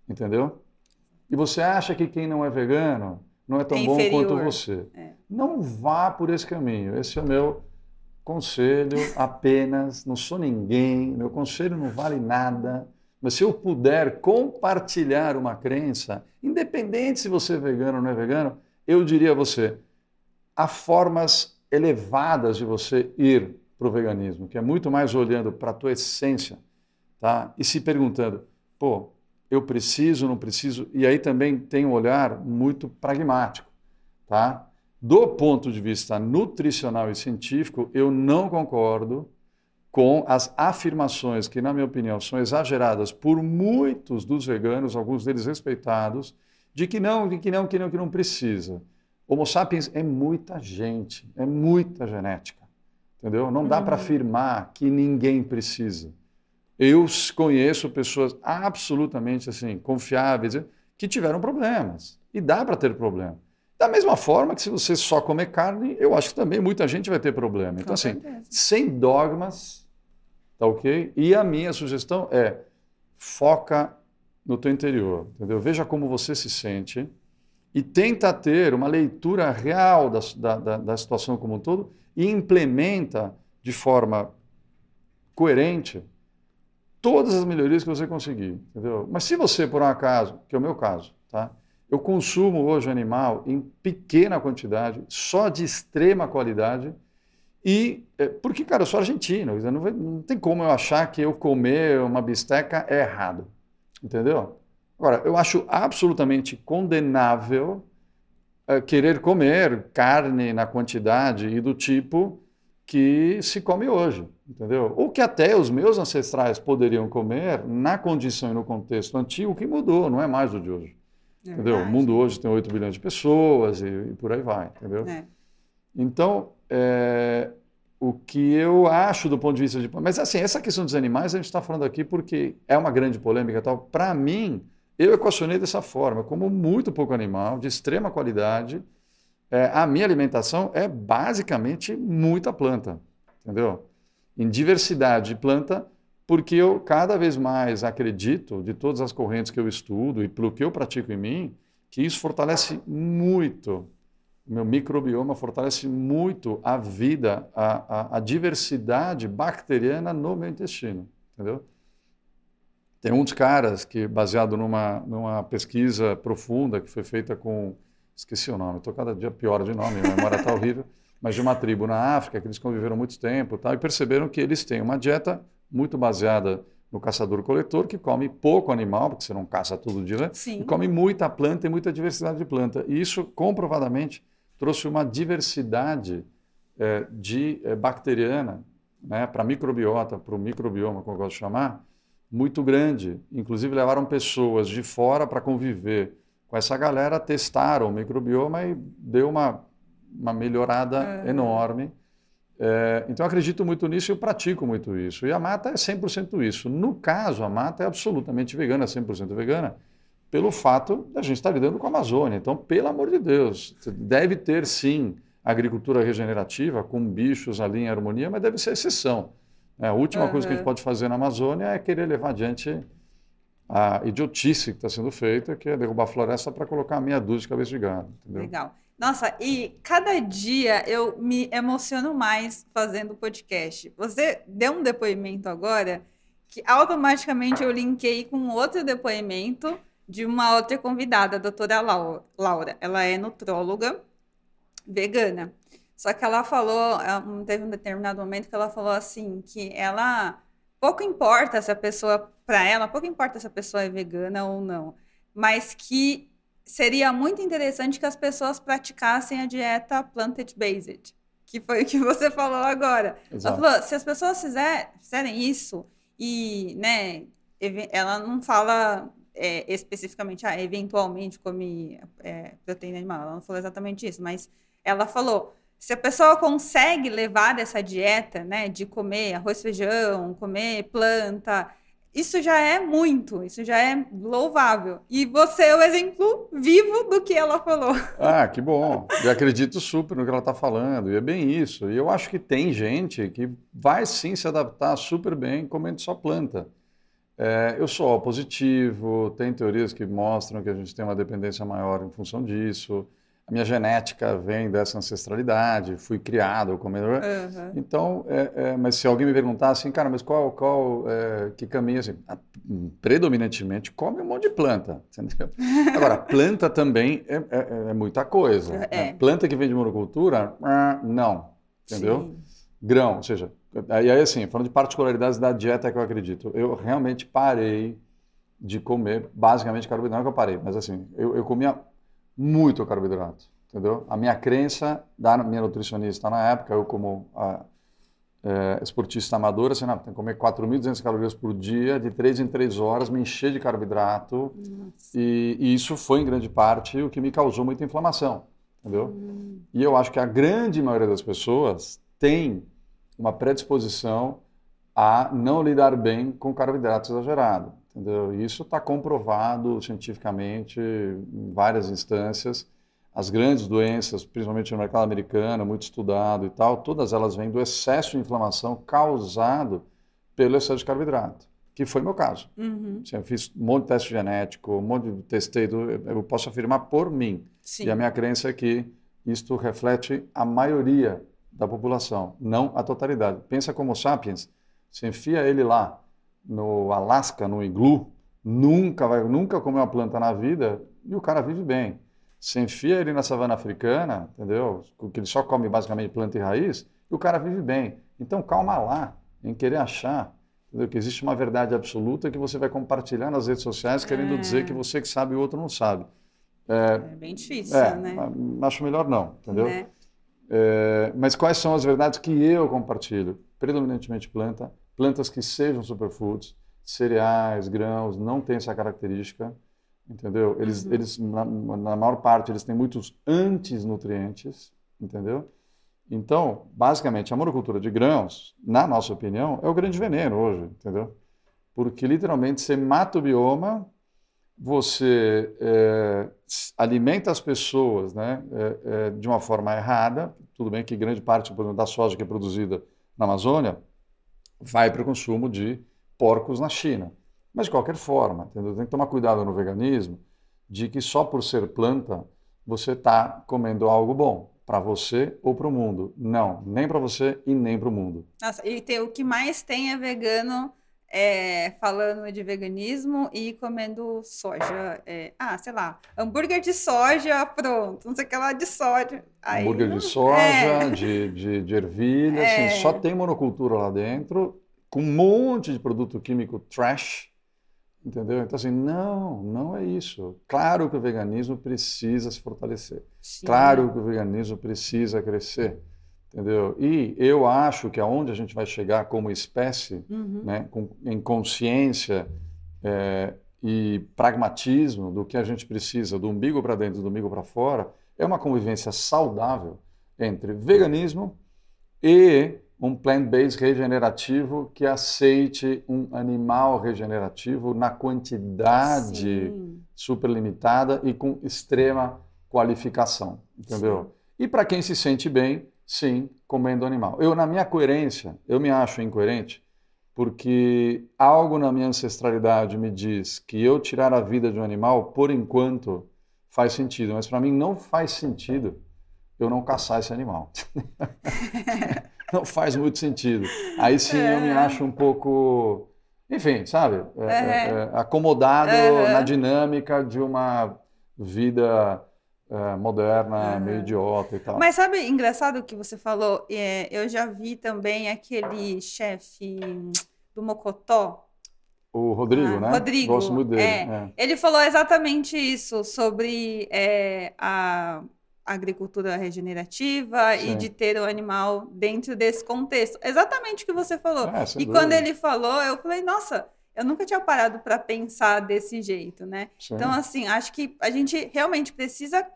entendeu? E você acha que quem não é vegano não é tão é bom quanto você. É. Não vá por esse caminho. Esse é o meu conselho apenas. Não sou ninguém, meu conselho não vale nada. Mas se eu puder compartilhar uma crença, independente se você é vegano ou não é vegano, eu diria a você: há formas elevadas de você ir para o veganismo, que é muito mais olhando para a tua essência, tá? E se perguntando, pô, eu preciso, não preciso? E aí também tem um olhar muito pragmático, tá? Do ponto de vista nutricional e científico, eu não concordo com as afirmações que, na minha opinião, são exageradas por muitos dos veganos, alguns deles respeitados, de que não, de que não, que não, que não precisa. Homo sapiens é muita gente, é muita genética, entendeu? Não dá para Uhum. afirmar que ninguém precisa. Eu conheço pessoas absolutamente assim confiáveis que tiveram problemas e dá para ter problema. Da mesma forma que se você só comer carne, eu acho que também muita gente vai ter problema. Então Com assim, certeza. sem dogmas, tá ok? E a minha sugestão é foca no teu interior, entendeu? Veja como você se sente e tenta ter uma leitura real da, da, da, da situação como um todo e implementa de forma coerente todas as melhorias que você conseguir, entendeu? Mas se você, por um acaso, que é o meu caso, tá? Eu consumo hoje animal em pequena quantidade, só de extrema qualidade, e é, porque, cara, eu sou argentino, não, não tem como eu achar que eu comer uma bisteca é errado, entendeu? Agora, eu acho absolutamente condenável é, querer comer carne na quantidade e do tipo que se come hoje, entendeu? Ou que até os meus ancestrais poderiam comer na condição e no contexto antigo que mudou, não é mais o de hoje, É entendeu? O mundo hoje tem 8 bilhões de pessoas e, e por aí vai, entendeu? É. Então, é, o que eu acho do ponto de vista de. Mas, assim, essa questão dos animais a gente está falando aqui porque é uma grande polêmica e tal. Para mim, eu equacionei dessa forma. Como muito pouco animal, de extrema qualidade. É, a minha alimentação é basicamente muita planta, entendeu? Em diversidade de planta, porque eu cada vez mais acredito, de todas as correntes que eu estudo e pelo que eu pratico em mim, que isso fortalece muito o meu microbioma fortalece muito a vida, a, a, a diversidade bacteriana no meu intestino, entendeu? Tem dos caras que, baseado numa, numa pesquisa profunda que foi feita com, esqueci o nome, estou cada dia pior de nome, minha memória está horrível, mas de uma tribo na África, que eles conviveram muito tempo tal, e perceberam que eles têm uma dieta muito baseada no caçador-coletor, que come pouco animal, porque você não caça todo dia, né? Sim. e come muita planta e muita diversidade de planta. E isso, comprovadamente, trouxe uma diversidade eh, de eh, bacteriana né, para a microbiota, para o microbioma, como eu gosto de chamar, muito grande. Inclusive, levaram pessoas de fora para conviver com essa galera, testaram o microbioma e deu uma, uma melhorada Uhum. enorme. É, então, acredito muito nisso e eu pratico muito isso. E a mata é 100% isso. No caso, a mata é absolutamente vegana, 100% vegana, pelo fato da gente estar lidando com a Amazônia. Então, pelo amor de Deus, deve ter sim agricultura regenerativa com bichos ali em harmonia, mas deve ser exceção. É, a última coisa que a gente Uhum. pode fazer na Amazônia é querer levar adiante a idiotice que está sendo feita, que é derrubar a floresta para colocar meia dúzia de cabeça de gado. Entendeu? Legal. Nossa, e cada dia eu me emociono mais fazendo podcast. Você deu um depoimento agora que automaticamente eu linkei com outro depoimento de uma outra convidada, a doutora Lau- Laura. Ela é nutróloga vegana. Só que ela falou, teve um determinado momento que ela falou assim, que ela pouco importa se a pessoa, para ela, pouco importa se a pessoa é vegana ou não, mas que seria muito interessante que as pessoas praticassem a dieta plant-based, que foi o que você falou agora. Ela Exato. falou, se as pessoas fizer- fizerem isso e, né, ela não fala é, especificamente, ah, eventualmente come é, proteína animal, ela não falou exatamente isso, mas ela falou, se a pessoa consegue levar dessa dieta, né, de comer arroz, feijão, comer planta, isso já é muito, isso já é louvável. E você é o exemplo vivo do que ela falou. Ah, que bom. Eu acredito super no que ela está falando, e é bem isso. E eu acho que tem gente que vai sim se adaptar super bem comendo só planta. É, eu sou positivo, tem teorias que mostram que a gente tem uma dependência maior em função disso. A minha genética vem dessa ancestralidade, fui criado comendo. Aham. Então, é, é, mas se alguém me perguntar assim, cara, mas qual, qual é, que caminho assim? Ah, predominantemente come um monte de planta, entendeu? Agora, planta também é, é- é muita coisa. É. né? Planta que vem de monocultura, ah, não, entendeu? Sim. Grão, ou seja, aí aí, assim, falando de particularidades da dieta que eu acredito, eu realmente parei de comer basicamente carboidrato, não é que eu parei, mas assim, eu, eu comia muito carboidrato, entendeu? A minha crença da minha nutricionista na época, eu como ah, é, esportista amador, assim, não, tem que comer 4.200 calorias por dia, de 3 em 3 horas, me encher de carboidrato, e, e isso foi em grande parte o que me causou muita inflamação, entendeu? Hum. E eu acho que a grande maioria das pessoas tem uma predisposição a não lidar bem com carboidrato exagerado, entendeu? Isso está comprovado cientificamente em várias instâncias. As grandes doenças, principalmente no mercado americano, muito estudado e tal, todas elas vêm do excesso de inflamação causado pelo excesso de carboidrato, que foi meu caso. Uhum. Assim, eu fiz um monte de teste genético, um monte de testei, eu posso afirmar por mim. Sim. E a minha crença é que isto reflete a maioria da população, não a totalidade. Pensa como sapiens, você enfia ele lá no Alasca, no iglu, nunca vai, nunca comeu uma planta na vida e o cara vive bem. Você enfia ele na savana africana, entendeu? Que ele só come basicamente planta e raiz, e o cara vive bem. Então calma lá em querer achar entendeu? que existe uma verdade absoluta que você vai compartilhar nas redes sociais querendo é. dizer que você que sabe e o outro não sabe. É, é bem difícil, é, né? Acho melhor não, entendeu? Né? É, mas quais são as verdades que eu compartilho? Predominantemente planta, plantas que sejam superfoods, cereais, grãos, não tem essa característica, entendeu? Eles, uhum. eles na, na, maior parte, eles têm muitos antinutrientes, entendeu? Então, basicamente, a monocultura de grãos, na nossa opinião, é o grande veneno hoje, entendeu? Porque literalmente você mata o bioma, você é, alimenta as pessoas né, é, é, de uma forma errada. Tudo bem que grande parte exemplo, da soja que é produzida na Amazônia vai para o consumo de porcos na China. Mas de qualquer forma, tem que tomar cuidado no veganismo de que só por ser planta você está comendo algo bom para você ou para o mundo. Não, nem para você e nem para o mundo. Nossa, e tem, o que mais tem é vegano é, falando de veganismo e comendo soja. É, ah, sei lá, hambúrguer de soja, pronto, não sei o que lá de soja. Aí, hambúrguer de soja, é. de, de, de ervilha, assim, é. só tem monocultura lá dentro, com um monte de produto químico trash, entendeu? Então, assim, não, não é isso. Claro que o veganismo precisa se fortalecer. Sim. Claro que o veganismo precisa crescer entendeu? E eu acho que aonde a gente vai chegar como espécie, uhum. né, com, em consciência é, e pragmatismo do que a gente precisa, do umbigo para dentro, do umbigo para fora, é uma convivência saudável entre veganismo e um plant-based regenerativo que aceite um animal regenerativo na quantidade Sim. superlimitada e com extrema qualificação, entendeu? Sim. E para quem se sente bem, Sim, comendo animal. Eu, na minha coerência, eu me acho incoerente porque algo na minha ancestralidade me diz que eu tirar a vida de um animal, por enquanto, faz sentido. Mas para mim não faz sentido eu não caçar esse animal. não faz muito sentido. Aí sim eu me acho um pouco, enfim, sabe, é, é, é, acomodado na dinâmica de uma vida é, moderna, uhum. meio idiota e tal. Mas sabe, engraçado que você falou, é, eu já vi também aquele chefe do Mocotó. O Rodrigo, ah, né? Rodrigo. Gosto muito dele. É, é. Ele falou exatamente isso, sobre é, a agricultura regenerativa Sim. e de ter o animal dentro desse contexto. Exatamente o que você falou. É, e dúvida. quando ele falou, eu falei, nossa, eu nunca tinha parado para pensar desse jeito, né? Sim. Então, assim, acho que a gente realmente precisa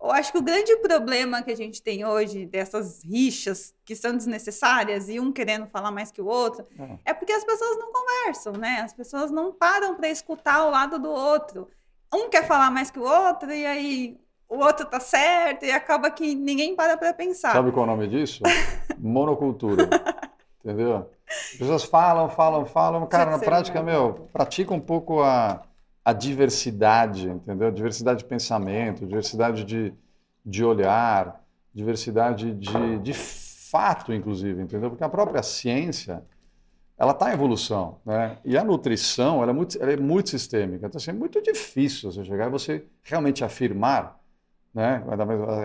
eu acho que o grande problema que a gente tem hoje, dessas rixas que são desnecessárias e um querendo falar mais que o outro, é, é porque as pessoas não conversam, né? As pessoas não param para escutar o lado do outro. Um quer falar mais que o outro e aí o outro tá certo e acaba que ninguém para para pensar. Sabe qual é o nome disso? Monocultura. Entendeu? As pessoas falam, falam, falam. Cara, na prática, meu, pratica um pouco a a diversidade, entendeu? Diversidade de pensamento, diversidade de, de olhar, diversidade de, de fato, inclusive, entendeu? Porque a própria ciência, ela está em evolução, né? E a nutrição, ela é muito, ela é muito sistêmica. Então, assim, é muito difícil você chegar e você realmente afirmar, né?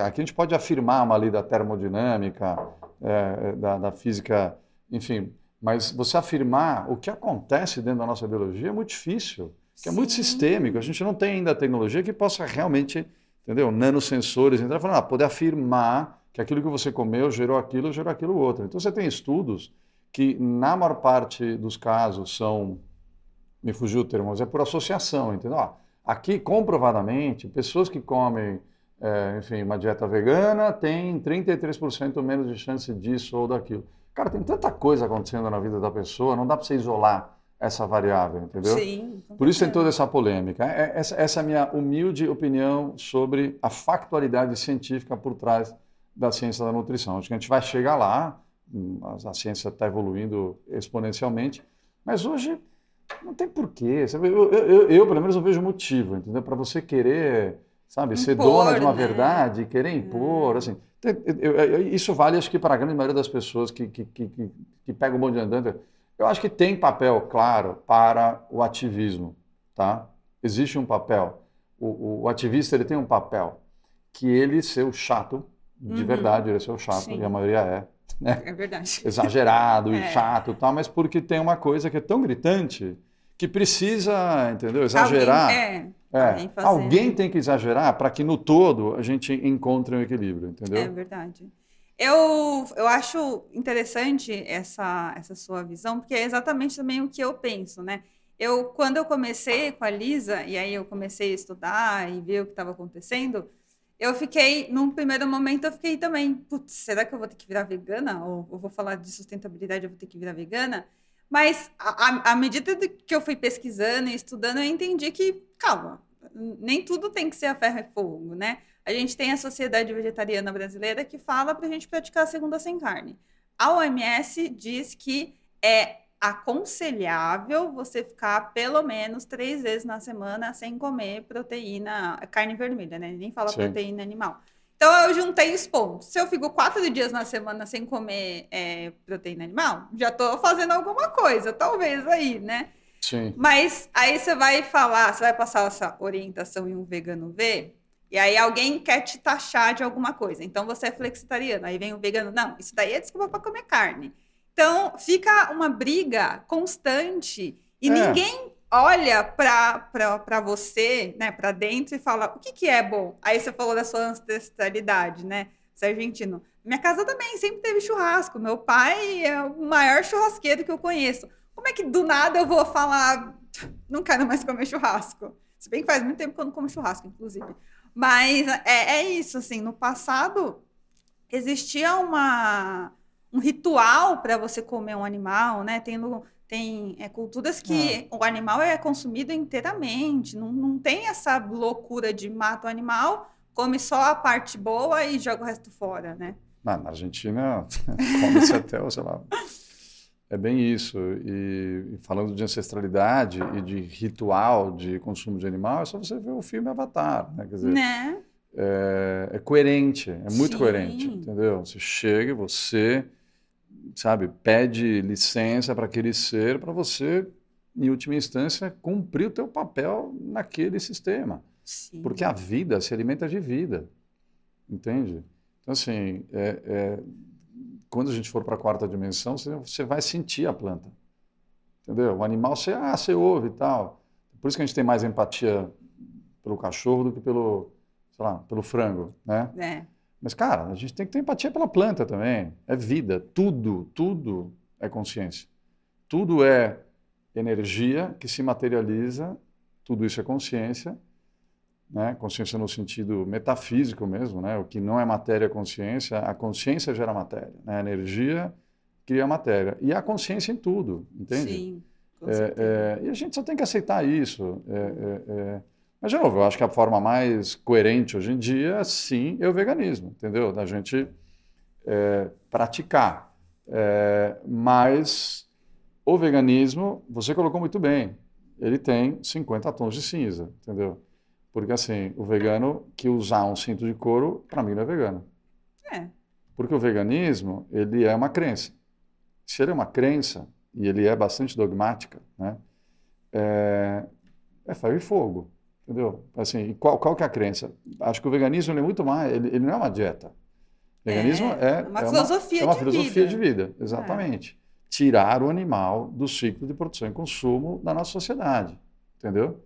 Aqui a gente pode afirmar uma lei da termodinâmica, é, da, da física, enfim, mas você afirmar o que acontece dentro da nossa biologia é muito difícil que é muito sistêmico. A gente não tem ainda a tecnologia que possa realmente, entendeu? Nanosensores, entrar e falar, ah, poder afirmar que aquilo que você comeu gerou aquilo, gerou aquilo outro. Então você tem estudos que, na maior parte dos casos, são, me fugiu o termo, mas é por associação, entendeu? Ah, aqui, comprovadamente, pessoas que comem é, enfim, uma dieta vegana tem 33% menos de chance disso ou daquilo. Cara, tem tanta coisa acontecendo na vida da pessoa, não dá para você isolar essa variável, entendeu? Sim. Por isso tem toda essa polêmica. É, essa, essa é a minha humilde opinião sobre a factualidade científica por trás da ciência da nutrição. Acho que a gente vai chegar lá, a, ciência está evoluindo exponencialmente, mas hoje não tem porquê. Eu, eu, eu, eu, pelo menos, eu vejo motivo, entendeu? Para você querer, sabe, impor, ser dona de uma né? verdade, querer impor, é. assim. Isso vale, acho que, para a grande maioria das pessoas que, que, que, que, que pegam o bonde andando. Eu acho que tem papel, claro, para o ativismo, tá? Existe um papel. O, o, o ativista, ele tem um papel que ele ser o chato, de uhum. verdade, ele ser o chato, Sim. e a maioria é. Né? É verdade. Exagerado é. e chato e tal, mas porque tem uma coisa que é tão gritante que precisa, entendeu? Exagerar. Alguém, é, é. Alguém, alguém tem que exagerar para que no todo a gente encontre um equilíbrio, entendeu? É verdade. Eu, eu acho interessante essa, essa sua visão, porque é exatamente também o que eu penso, né? Eu, quando eu comecei com a Lisa, e aí eu comecei a estudar e ver o que estava acontecendo, eu fiquei, num primeiro momento, eu fiquei também, putz, será que eu vou ter que virar vegana? Ou eu vou falar de sustentabilidade, eu vou ter que virar vegana? Mas, à medida que eu fui pesquisando e estudando, eu entendi que, calma, nem tudo tem que ser a ferro e fogo, né? A gente tem a Sociedade Vegetariana Brasileira que fala para a gente praticar a segunda sem carne. A OMS diz que é aconselhável você ficar pelo menos três vezes na semana sem comer proteína, carne vermelha, né? Nem fala Sim. proteína animal. Então eu juntei os pontos. Se eu fico quatro dias na semana sem comer é, proteína animal, já estou fazendo alguma coisa, talvez aí, né? Sim. Mas aí você vai falar, você vai passar essa orientação em um vegano ver, e aí alguém quer te taxar de alguma coisa. Então você é flexitariano. Aí vem o vegano, não, isso daí é desculpa para comer carne. Então fica uma briga constante e é. ninguém olha para você, né, para dentro e fala o que, que é bom. Aí você falou da sua ancestralidade, né? Você é argentino. Minha casa também sempre teve churrasco. Meu pai é o maior churrasqueiro que eu conheço. Como é que do nada eu vou falar não quero mais comer churrasco? Se bem que faz muito tempo que eu não como churrasco, inclusive. Mas é, é isso, assim, no passado existia uma, um ritual para você comer um animal, né? Tem, tem é, culturas que ah. o animal é consumido inteiramente, não, não tem essa loucura de mata o animal, come só a parte boa e joga o resto fora, né? na Argentina, come-se até, sei lá, é bem isso. E, e, falando de ancestralidade e de ritual de consumo de animal, é só você ver o filme Avatar, né? Quer dizer, né? É, é, coerente, é muito Sim. coerente, entendeu? Você chega, você, sabe, pede licença para aquele ser para você, em última instância, cumprir o teu papel naquele sistema. Sim. Porque a vida se alimenta de vida, entende? Então, assim, é, é quando a gente for para a quarta dimensão, você, vai sentir a planta. Entendeu? O animal, você, ah, você ouve e tal. Por isso que a gente tem mais empatia pelo cachorro do que pelo, sei lá, pelo frango, né? É. Mas, cara, a gente tem que ter empatia pela planta também. É vida. Tudo, tudo é consciência. Tudo é energia que se materializa, tudo isso é consciência né? consciência no sentido metafísico mesmo, né? o que não é matéria é consciência, a consciência gera matéria, né? a energia cria matéria, e a consciência em tudo, entende? Sim, com é, é, e a gente só tem que aceitar isso. É, é, é, mas, de novo, eu acho que a forma mais coerente hoje em dia, sim, é o veganismo, entendeu? Da gente é, praticar. mas o veganismo, você colocou muito bem, ele tem 50 tons de cinza, entendeu? Porque assim, o vegano que usar um cinto de couro, para mim não é vegano. É. Porque o veganismo, ele é uma crença. Se ele é uma crença, e ele é bastante dogmática, né? É, é ferro e fogo, entendeu? Assim, qual, qual que é a crença? Acho que o veganismo é muito mais, ele, ele, não é uma dieta. O veganismo é, é uma é filosofia, uma, é uma de, filosofia vida. de vida. Exatamente. É. Tirar o animal do ciclo de produção e consumo da nossa sociedade, entendeu?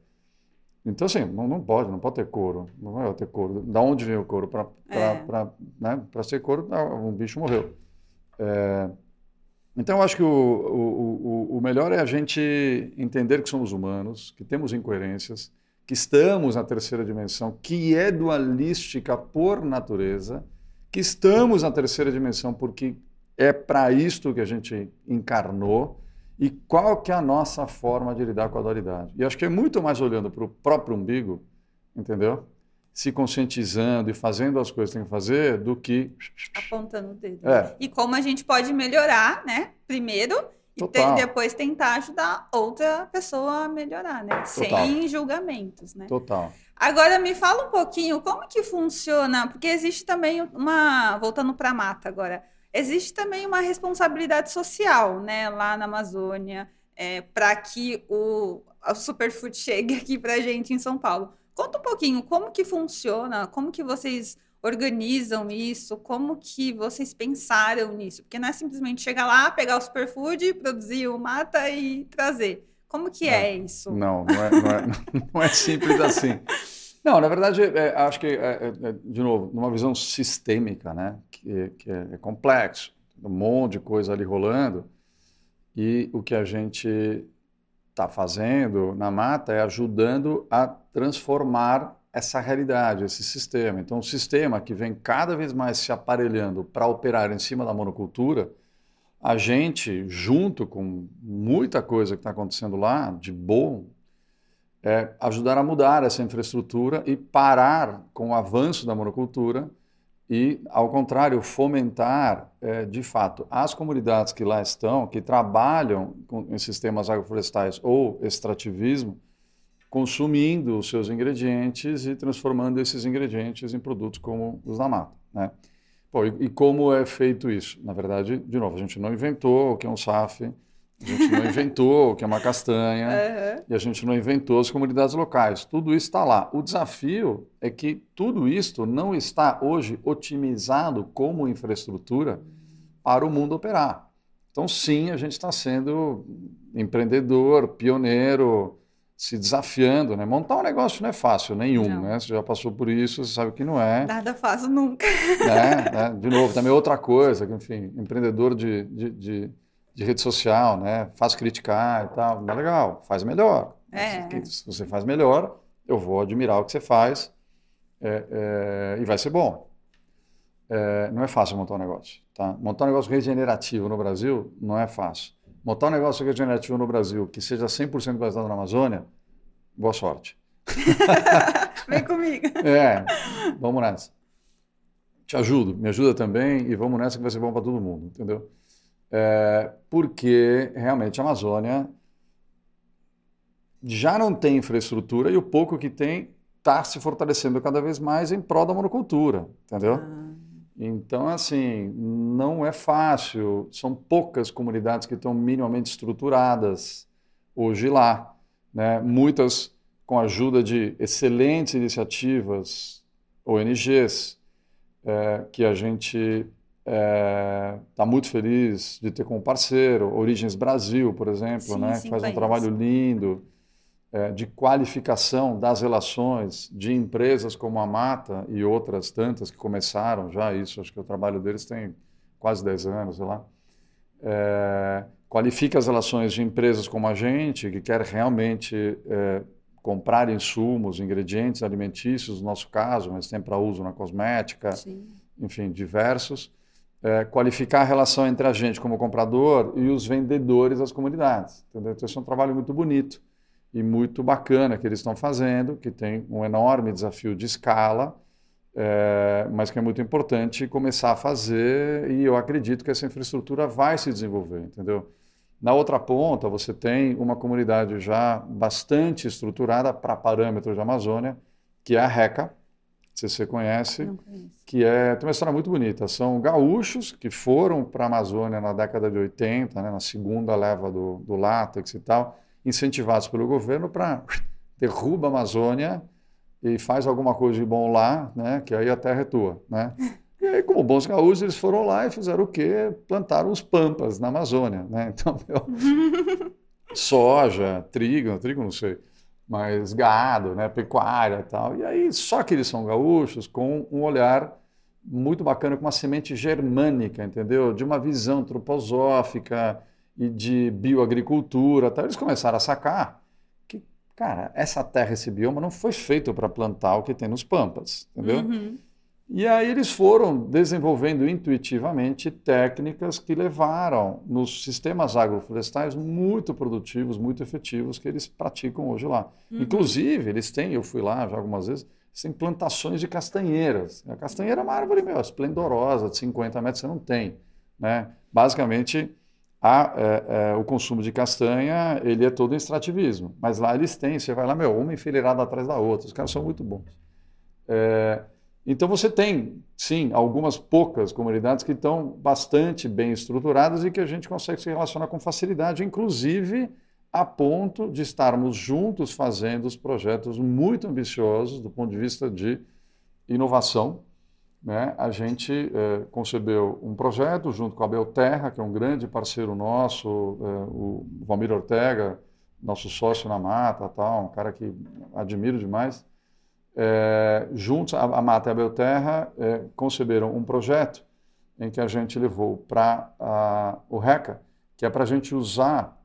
Então, assim, não, não pode, não pode ter couro. Não vai ter couro. Da onde vem o couro? Para é. né, ser couro, um bicho morreu. É, então, eu acho que o, o, o, o melhor é a gente entender que somos humanos, que temos incoerências, que estamos na terceira dimensão, que é dualística por natureza, que estamos na terceira dimensão porque é para isto que a gente encarnou e qual que é a nossa forma de lidar com a dualidade. E acho que é muito mais olhando para o próprio umbigo, entendeu? Se conscientizando e fazendo as coisas que tem que fazer do que apontando o dedo. É. E como a gente pode melhorar, né? Primeiro e Total. te- depois tentar ajudar outra pessoa a melhorar, né? Total. Sem julgamentos, né? total. Agora me fala um pouquinho como que funciona, porque existe também uma, voltando para a mata agora, existe também uma responsabilidade social, né, lá na Amazônia, para que o, o superfood chegue aqui para a gente em São Paulo. Conta um pouquinho como que funciona, como que vocês organizam isso, como que vocês pensaram nisso, porque não é simplesmente chegar lá, pegar o superfood, produzir o mata e trazer. Como que é, isso? Não, não é, não, é, não é simples assim. Não, na verdade, é, acho que, é, é, de novo, numa visão sistêmica, né, que, que é, é complexo, um monte de coisa ali rolando, e o que a gente está fazendo na mata é ajudando a transformar essa realidade, esse sistema. Então, o sistema que vem cada vez mais se aparelhando para operar em cima da monocultura, a gente, junto com muita coisa que está acontecendo lá, de bom, é ajudar a mudar essa infraestrutura e parar com o avanço da monocultura e, ao contrário, fomentar, é, de fato, as comunidades que lá estão, que trabalham com, em sistemas agroflorestais ou extrativismo, consumindo os seus ingredientes e transformando esses ingredientes em produtos como os da mata. Né? E, e, como é feito isso? Na verdade, de novo, a gente não inventou o que é um SAF, a gente não inventou o que é uma castanha, Uhum. e a gente não inventou as comunidades locais. Tudo isso está lá. O desafio é que tudo isso não está hoje otimizado como infraestrutura para o mundo operar. Então, sim, a gente está sendo empreendedor, pioneiro, se desafiando, né? Montar um negócio não é fácil, nenhum, Não. né? Você já passou por isso, você sabe que não é. Nada fácil nunca. né? né? De novo, também outra coisa, que, enfim, empreendedor de, de, de, de rede social, né? Faz criticar e tal, é legal, faz melhor. É. Se, se você faz melhor, eu vou admirar o que você faz é, é, e vai ser bom. É, não é fácil montar um negócio, tá? Montar um negócio regenerativo no Brasil não é fácil. Montar um negócio regenerativo no Brasil que seja 100% baseado na Amazônia, boa sorte. Vem comigo. É, vamos nessa. Te ajudo, me ajuda também e vamos nessa que vai ser bom para todo mundo, entendeu? É, porque realmente a Amazônia já não tem infraestrutura e o pouco que tem está se fortalecendo cada vez mais em prol da monocultura, entendeu? Ah, Então, assim, não é fácil. São poucas comunidades que estão minimamente estruturadas hoje lá. Né? Muitas com a ajuda de excelentes iniciativas, ONGs, é, que a gente está muito feliz de ter como parceiro. Origens Brasil, por exemplo, Sim, né? sim, que faz um trabalho lindo é, de qualificação das relações de empresas como a Mata e outras tantas que começaram já isso, acho que o trabalho deles tem quase 10 anos, sei lá. É, qualifica as relações de empresas como a gente, que quer realmente é, comprar insumos, ingredientes alimentícios, no nosso caso, mas tem para uso na cosmética, sim. enfim, diversos. É, qualificar a relação entre a gente como comprador e os vendedores das comunidades. Entendeu? Então, esse é um trabalho muito bonito e muito bacana que eles estão fazendo, que tem um enorme desafio de escala, é, mas que é muito importante começar a fazer e eu acredito que essa infraestrutura vai se desenvolver, entendeu? Na outra ponta, você tem uma comunidade já bastante estruturada para parâmetros da Amazônia, que é a RECA, se você conhece, que é, tem uma história muito bonita. São gaúchos que foram para a Amazônia na década de 80, né, na segunda leva do, do látex e tal, incentivados pelo governo para derruba a Amazônia e faz alguma coisa de bom lá, né, que aí a terra é tua. Né? E aí, como bons gaúchos, eles foram lá e fizeram o quê? Plantaram os pampas na Amazônia. Né? Então, meu, soja, trigo, trigo não sei, mas gado, né, pecuária e tal. E aí, só que eles são gaúchos com um olhar muito bacana, com uma semente germânica, entendeu? De uma visão antroposófica e de bioagricultura. Tal. Eles começaram a sacar que cara, essa terra, esse bioma não foi feito para plantar o que tem nos pampas, entendeu? Uhum. E aí eles foram desenvolvendo intuitivamente técnicas que levaram nos sistemas agroflorestais muito produtivos, muito efetivos que eles praticam hoje lá. Uhum. Inclusive, eles têm, eu fui lá já algumas vezes, têm plantações de castanheiras. A castanheira é uma árvore meu, esplendorosa, de 50 metros, você não tem. Né? Basicamente, a, é, é, o consumo de castanha ele é todo em extrativismo. Mas lá eles têm, você vai lá, meu, uma enfileirada atrás da outra. Os caras são muito bons. É, então você tem, sim, algumas poucas comunidades que estão bastante bem estruturadas e que a gente consegue se relacionar com facilidade, inclusive a ponto de estarmos juntos fazendo os projetos muito ambiciosos do ponto de vista de inovação. Né? A gente é, concebeu um projeto junto com a Belterra, que é um grande parceiro nosso, é, o Valmir Ortega, nosso sócio na Mata, tal, um cara que admiro demais é, juntos, a, a Mata e a Belterra é, conceberam um projeto em que a gente levou para o RECA, que é para a gente usar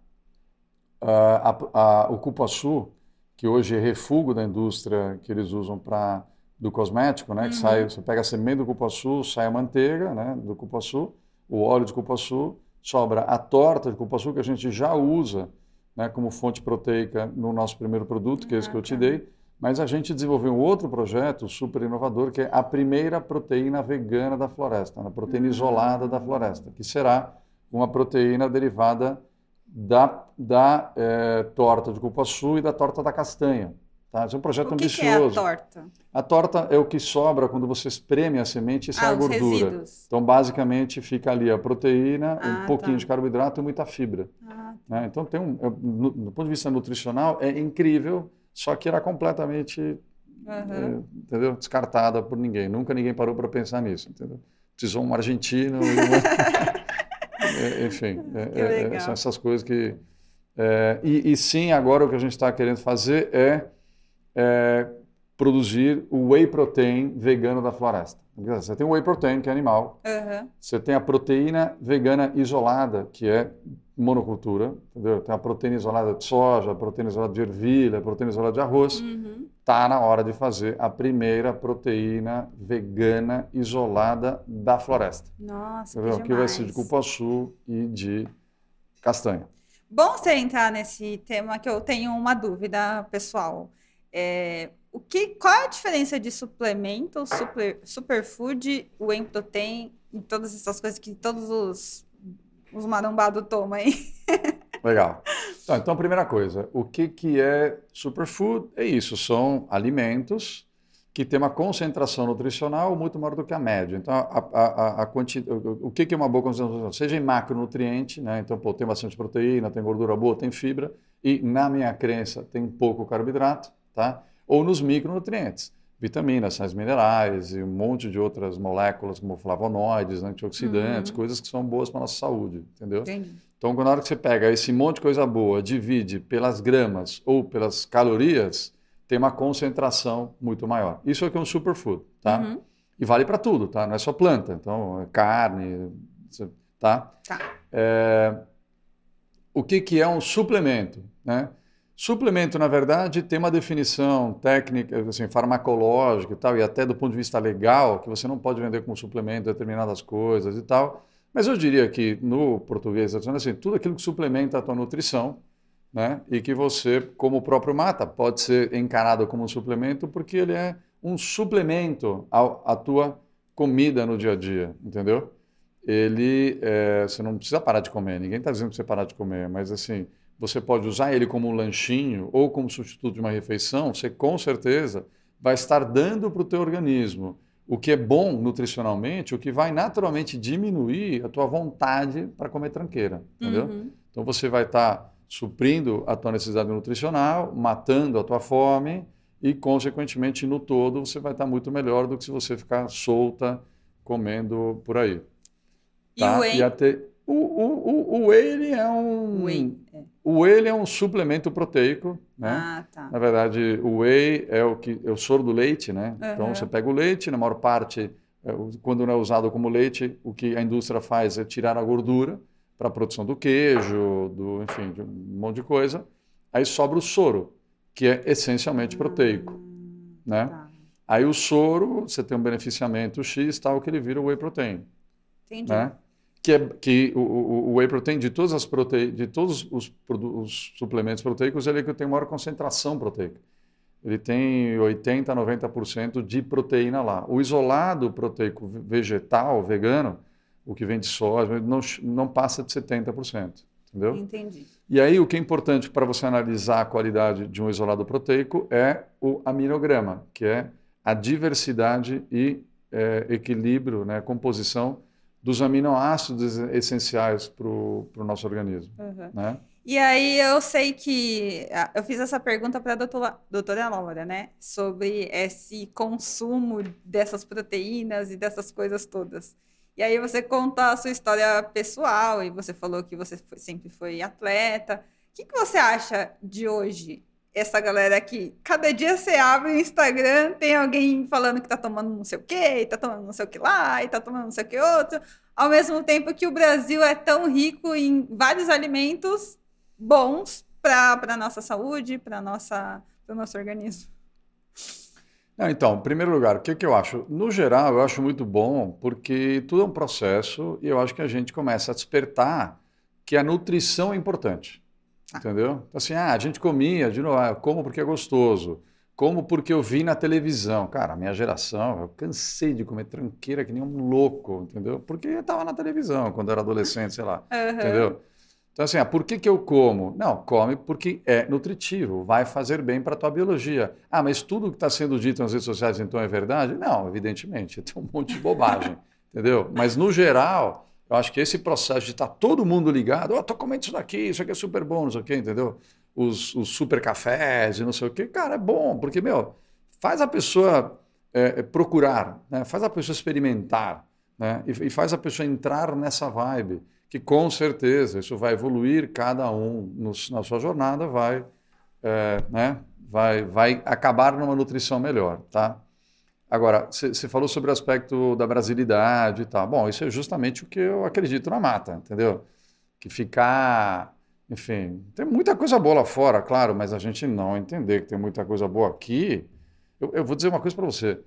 a, a, o cupuaçu, que hoje é refúgio da indústria que eles usam para do cosmético, né? Que uhum. sai, você pega a semente do cupuaçu, sai a manteiga, né? Do cupuaçu, o óleo de cupuaçu, sobra a torta de cupuaçu que a gente já usa, né? Como fonte proteica no nosso primeiro produto, que é esse que eu te dei mas a gente desenvolveu um outro projeto super inovador, que é a primeira proteína vegana da floresta, a proteína isolada da floresta, que será uma proteína derivada da, da é, torta de cupuaçu e da torta da castanha. Tá? Esse é um projeto o que ambicioso. Que é a torta? A torta é o que sobra quando você espreme a semente e sai ah, a gordura. Resíduos. Então, basicamente, fica ali a proteína, ah, um pouquinho tá. de carboidrato e muita fibra. Ah, tá. né? Então, tem um, no, do ponto de vista nutricional, é incrível só que era completamente uhum. é, entendeu? descartada por ninguém. Nunca ninguém parou para pensar nisso. Entendeu? Precisou um argentino. é, enfim, é, são essas coisas que. E, e, sim, agora o que a gente está querendo fazer é, produzir o whey protein vegano da floresta. Você tem o whey protein, que é animal. Uhum. Você tem a proteína vegana isolada, que é monocultura, entendeu? Tem a proteína isolada de soja, a proteína isolada de ervilha, a proteína isolada de arroz. Uhum. Tá na hora de fazer a primeira proteína vegana isolada da floresta. Nossa, entendeu? que, que vai ser de cupuaçu e de castanha. Bom você entrar nesse tema que eu tenho uma dúvida pessoal. É, o que, qual é a diferença de suplemento, super, superfood, whey protein e todas essas coisas que todos os os marombados tomam aí. Legal. Então, então, primeira coisa, o que, que é superfood? É isso, são alimentos que têm uma concentração nutricional muito maior do que a média. Então, a, a, a, a o que, que é uma boa concentração? Seja em macronutriente, né? então pô, tem bastante proteína, tem gordura boa, tem fibra, e na minha crença tem pouco carboidrato, tá? Ou nos micronutrientes vitaminas, sais minerais e um monte de outras moléculas como flavonoides, antioxidantes, uhum. coisas que são boas para a nossa saúde, entendeu? Entendi. Então, na hora que você pega esse monte de coisa boa, divide pelas gramas ou pelas calorias, tem uma concentração muito maior. Isso aqui é um superfood, tá? Uhum. E vale para tudo, tá? Não é só planta. Então, é carne, tá? Tá. É... O que, que é um suplemento, né? Suplemento, na verdade, tem uma definição técnica, assim, farmacológica e tal, e até do ponto de vista legal, que você não pode vender como suplemento determinadas coisas e tal. Mas eu diria que no português, assim, tudo aquilo que suplementa a tua nutrição, né? E que você, como o próprio mata, pode ser encarado como um suplemento porque ele é um suplemento à, à tua comida no dia a dia, entendeu? Ele, é, você não precisa parar de comer, ninguém está dizendo para você parar de comer, mas assim, você pode usar ele como um lanchinho ou como substituto de uma refeição, você com certeza vai estar dando para o teu organismo o que é bom nutricionalmente, o que vai naturalmente diminuir a tua vontade para comer tranqueira, entendeu? Uhum. Então você vai estar tá suprindo a tua necessidade nutricional, matando a tua fome e, consequentemente, no todo, você vai estar tá muito melhor do que se você ficar solta comendo por aí. Tá? E o whey? E até... o, o, o, o whey é um... Whey. É. O whey é um suplemento proteico, né? Ah, tá. Na verdade, o whey é o que é o soro do leite, né? Uhum. Então você pega o leite, na maior parte, é, quando não é usado como leite, o que a indústria faz é tirar a gordura para a produção do queijo, do, enfim, de um monte de coisa. Aí sobra o soro, que é essencialmente proteico, né? Tá. Aí o soro, você tem um beneficiamento X, tal, que ele vira o whey protein, Entendi. né? Que, é, que o, o, o whey protein, de todas as prote... de todos os, os suplementos proteicos, ele é que tem maior concentração proteica. Ele tem 80% a 90% de proteína lá. O isolado proteico ve- vegetal, vegano, o que vem de soja, não, não passa de 70%. Entendeu? Entendi. E aí, o que é importante para você analisar a qualidade de um isolado proteico é o aminograma, que é a diversidade e eh, equilíbrio, né, composição dos aminoácidos essenciais para o nosso organismo. Uhum. Né? E aí eu sei que eu fiz essa pergunta para a doutora, doutora Laura, né? Sobre esse consumo dessas proteínas e dessas coisas todas. E aí você conta a sua história pessoal e você falou que você foi- sempre foi atleta. O que, que você acha de hoje? Essa galera que cada dia você abre o Instagram, tem alguém falando que tá tomando não sei o quê, e tá tomando não sei o que lá, e tá tomando não sei o que outro. Ao mesmo tempo que o Brasil é tão rico em vários alimentos bons para a nossa saúde, para o nosso organismo. Não, então, em primeiro lugar, o que, que eu acho? No geral, eu acho muito bom, porque tudo é um processo e eu acho que a gente começa a despertar que a nutrição é importante. Ah. Entendeu? Então, assim, ah, a gente comia, de novo, ah, eu como porque é gostoso, como porque eu vi na televisão. Cara, a minha geração, eu cansei de comer tranqueira que nem um louco, entendeu? Porque estava na televisão quando eu era adolescente, sei lá. Aham. Entendeu? Então, assim, ah, por que, que eu como? Não, come porque é nutritivo, vai fazer bem para a tua biologia. Ah, mas tudo que está sendo dito nas redes sociais então é verdade? Não, evidentemente, tem um monte de bobagem, entendeu? Mas, no geral, eu acho que esse processo de estar todo mundo ligado, ó, oh, tô comendo isso daqui, isso aqui é super bom, não sei o quê, entendeu? Os, os super cafés e não sei o quê, cara, é bom, porque, meu, faz a pessoa é, procurar, né? faz a pessoa experimentar, né? E, e faz a pessoa entrar nessa vibe que com certeza isso vai evoluir, cada um no, na sua jornada vai, é, né, vai, vai acabar numa nutrição melhor, tá? Agora, você falou sobre o aspecto da brasilidade e tal. Bom, isso é justamente o que eu acredito na mata, entendeu? Que ficar, enfim, tem muita coisa boa lá fora, claro, mas a gente não entender que tem muita coisa boa aqui. Eu, eu vou dizer uma coisa para você.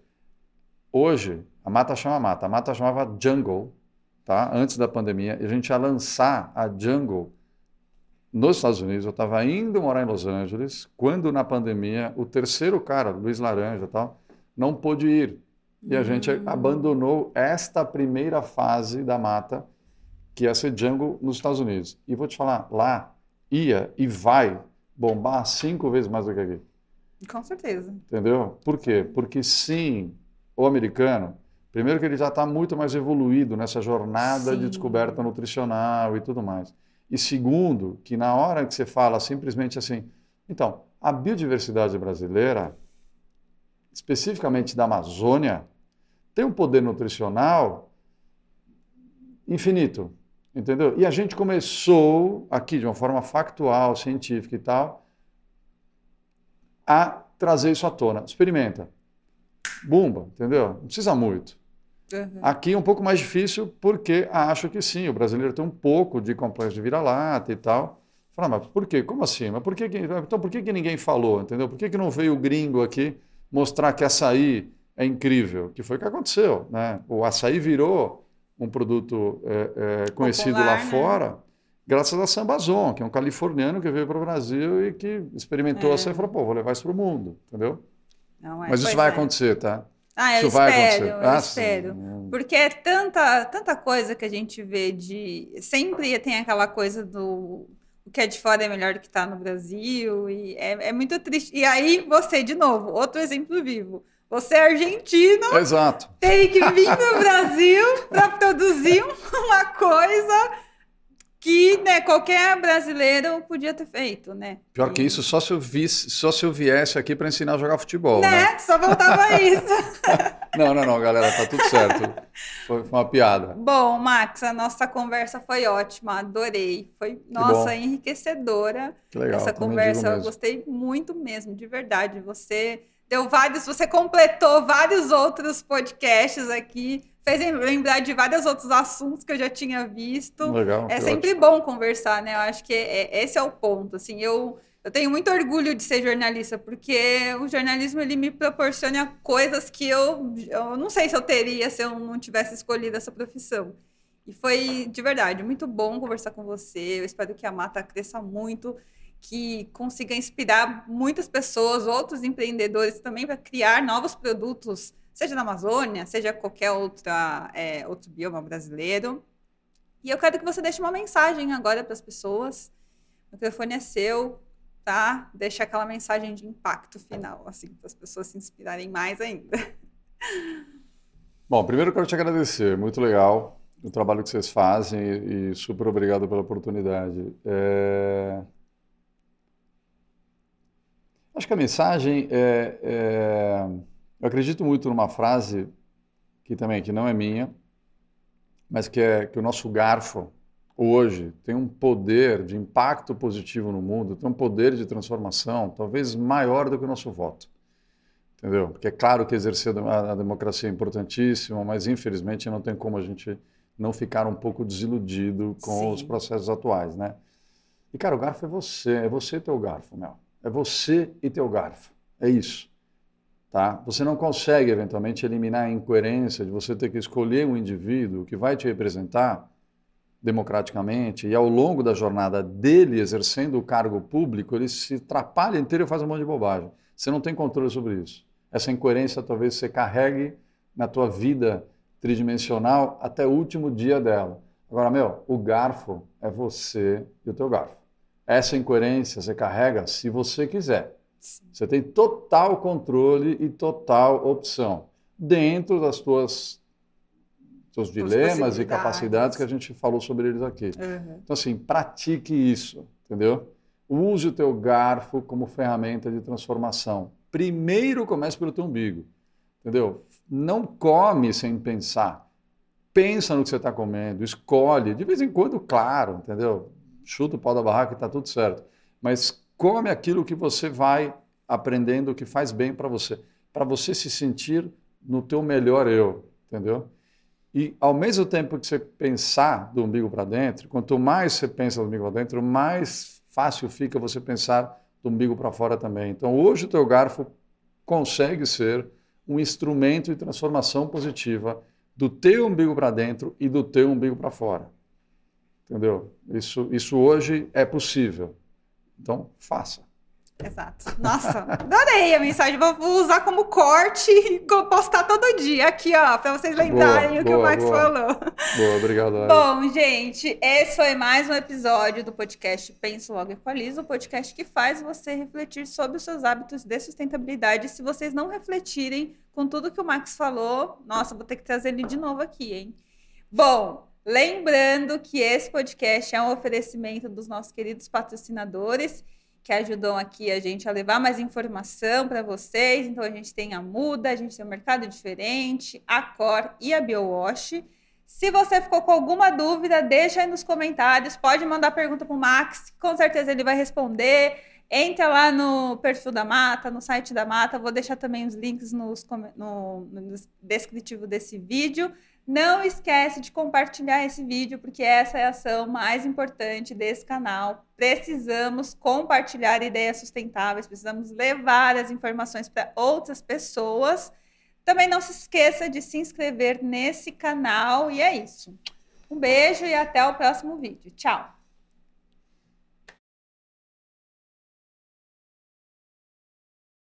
Hoje, a mata chama mata. A mata chamava jungle, tá? antes da pandemia, e a gente ia lançar a Jungle nos Estados Unidos. Eu estava indo morar em Los Angeles, quando na pandemia o terceiro cara, Luiz Laranja tal, não pôde ir. E a gente Hum. abandonou esta primeira fase da mata, que ia ser Jungle nos Estados Unidos. E vou te falar, lá ia e vai bombar cinco vezes mais do que aqui. Com certeza. Entendeu? Por quê? Porque sim, o americano, primeiro que ele já está muito mais evoluído nessa jornada Sim. de descoberta nutricional e tudo mais. E segundo, que na hora que você fala simplesmente assim, então, a biodiversidade brasileira, especificamente da Amazônia, tem um poder nutricional infinito, entendeu? E a gente começou aqui de uma forma factual, científica e tal, a trazer isso à tona. Experimenta. Bumba, entendeu? Não precisa muito. Uhum. Aqui é um pouco mais difícil porque acho que sim, o brasileiro tem um pouco de complexo de vira-lata e tal. Fala, mas por quê? Como assim? Mas por que que- então por que, que ninguém falou, entendeu? Por que, que não veio o gringo aqui mostrar que açaí é incrível? Que foi o que aconteceu, né? O açaí virou um produto é, é, conhecido Popular, lá né? fora graças a Sambazon, que é um californiano que veio para o Brasil e que experimentou É. açaí e falou, pô, vou levar isso para o mundo, entendeu? Não é? Mas isso vai é. acontecer, tá? Ah, eu isso vai espero, acontecer. eu Ah, espero. sim. Porque é tanta, tanta coisa que a gente vê de. Sempre tem aquela coisa do. O que é de fora é melhor do que está no Brasil. E é, é muito triste. E aí, você, de novo, outro exemplo vivo. Você é argentino, Exato. tem que vir no Brasil para produzir uma coisa que né, qualquer brasileiro podia ter feito, né? Pior que isso, só se eu, visse, só se eu viesse aqui para ensinar a jogar futebol, né? Né? Só faltava isso. Não, não, não, galera, tá tudo certo. Foi, foi uma piada. Bom, Max, a nossa conversa foi ótima, adorei. Foi, nossa, enriquecedora. Que legal. Essa conversa eu gostei muito mesmo, de verdade. Você deu vários, você completou vários outros podcasts aqui, fez em- lembrar de vários outros assuntos que eu já tinha visto. Legal. É sempre bom conversar, né? Eu acho que é- esse é o ponto. Assim, eu, Eu tenho muito orgulho de ser jornalista, porque o jornalismo ele me proporciona coisas que eu, eu não sei se eu teria se eu não tivesse escolhido essa profissão. E foi de verdade muito bom conversar com você. Eu espero que a Mata cresça muito, que consiga inspirar muitas pessoas, outros empreendedores também para criar novos produtos, seja na Amazônia, seja qualquer outra, é, outro bioma brasileiro. E eu quero que você deixe uma mensagem agora para as pessoas. O microfone é seu, tá? Deixa aquela mensagem de impacto final, assim, para as pessoas se inspirarem mais ainda. Bom, primeiro eu quero te agradecer, muito legal o trabalho que vocês fazem e, e super obrigado pela oportunidade. É... Acho que a mensagem é, é, Eu acredito muito numa frase que também que não é minha, mas que é que o nosso garfo hoje tem um poder de impacto positivo no mundo, tem um poder de transformação talvez maior do que o nosso voto. Entendeu? Porque é claro que exercer a democracia é importantíssimo, mas infelizmente não tem como a gente não ficar um pouco desiludido com Sim. os processos atuais, né? E cara, o garfo é você, é você teu garfo, meu. É você e teu garfo. É isso. Tá? Você não consegue eventualmente eliminar a incoerência de você ter que escolher um indivíduo que vai te representar democraticamente e ao longo da jornada dele exercendo o cargo público, ele se atrapalha inteiro e faz um monte de bobagem. Você não tem controle sobre isso. Essa incoerência talvez você carregue na tua vida tridimensional até o último dia dela. Agora, meu, o garfo é você e o teu garfo. Essa incoerência você carrega se você quiser. Você tem total controle e total opção dentro das tuas seus dilemas e capacidades que a gente falou sobre eles aqui. Uhum. Então, assim, pratique isso, entendeu? Use o teu garfo como ferramenta de transformação. Primeiro comece pelo teu umbigo, entendeu? Não come sem pensar. Pensa no que você está comendo, escolhe. De vez em quando, claro, entendeu? Chuta o pau da barraca e está tudo certo. Mas come aquilo que você vai aprendendo que faz bem para você. Para você se sentir no teu melhor eu, entendeu? E ao mesmo tempo que você pensar do umbigo para dentro, quanto mais você pensa do umbigo para dentro, mais fácil fica você pensar do umbigo para fora também. Então, hoje o teu garfo consegue ser um instrumento de transformação positiva do teu umbigo para dentro e do teu umbigo para fora. Entendeu? Isso, isso hoje é possível. Então, faça. Exato. Nossa, adorei a mensagem. Vou usar como corte e postar todo dia aqui, ó, para vocês lembrarem boa, o que boa, o Max boa. falou. Boa, obrigado. Ari. Bom, gente, esse foi mais um episódio do podcast Penso Logo Equaliza, o podcast que faz você refletir sobre os seus hábitos de sustentabilidade. Se vocês não refletirem com tudo que o Max falou, nossa, vou ter que trazer ele de novo aqui, hein? Bom, lembrando que esse podcast é um oferecimento dos nossos queridos patrocinadores que ajudam aqui a gente a levar mais informação para vocês. Então, a gente tem a Muda, a gente tem o Mercado Diferente, a Cor e a BioWash. Se você ficou com alguma dúvida, deixa aí nos comentários. Pode mandar pergunta para o Max, com certeza ele vai responder. Entra lá no perfil da Mata, no site da Mata. Vou deixar também os links nos, no, no descritivo desse vídeo. Não esquece de compartilhar esse vídeo, porque essa é a ação mais importante desse canal. Precisamos compartilhar ideias sustentáveis, precisamos levar as informações para outras pessoas. Também não se esqueça de se inscrever nesse canal e é isso. Um beijo e até o próximo vídeo. Tchau!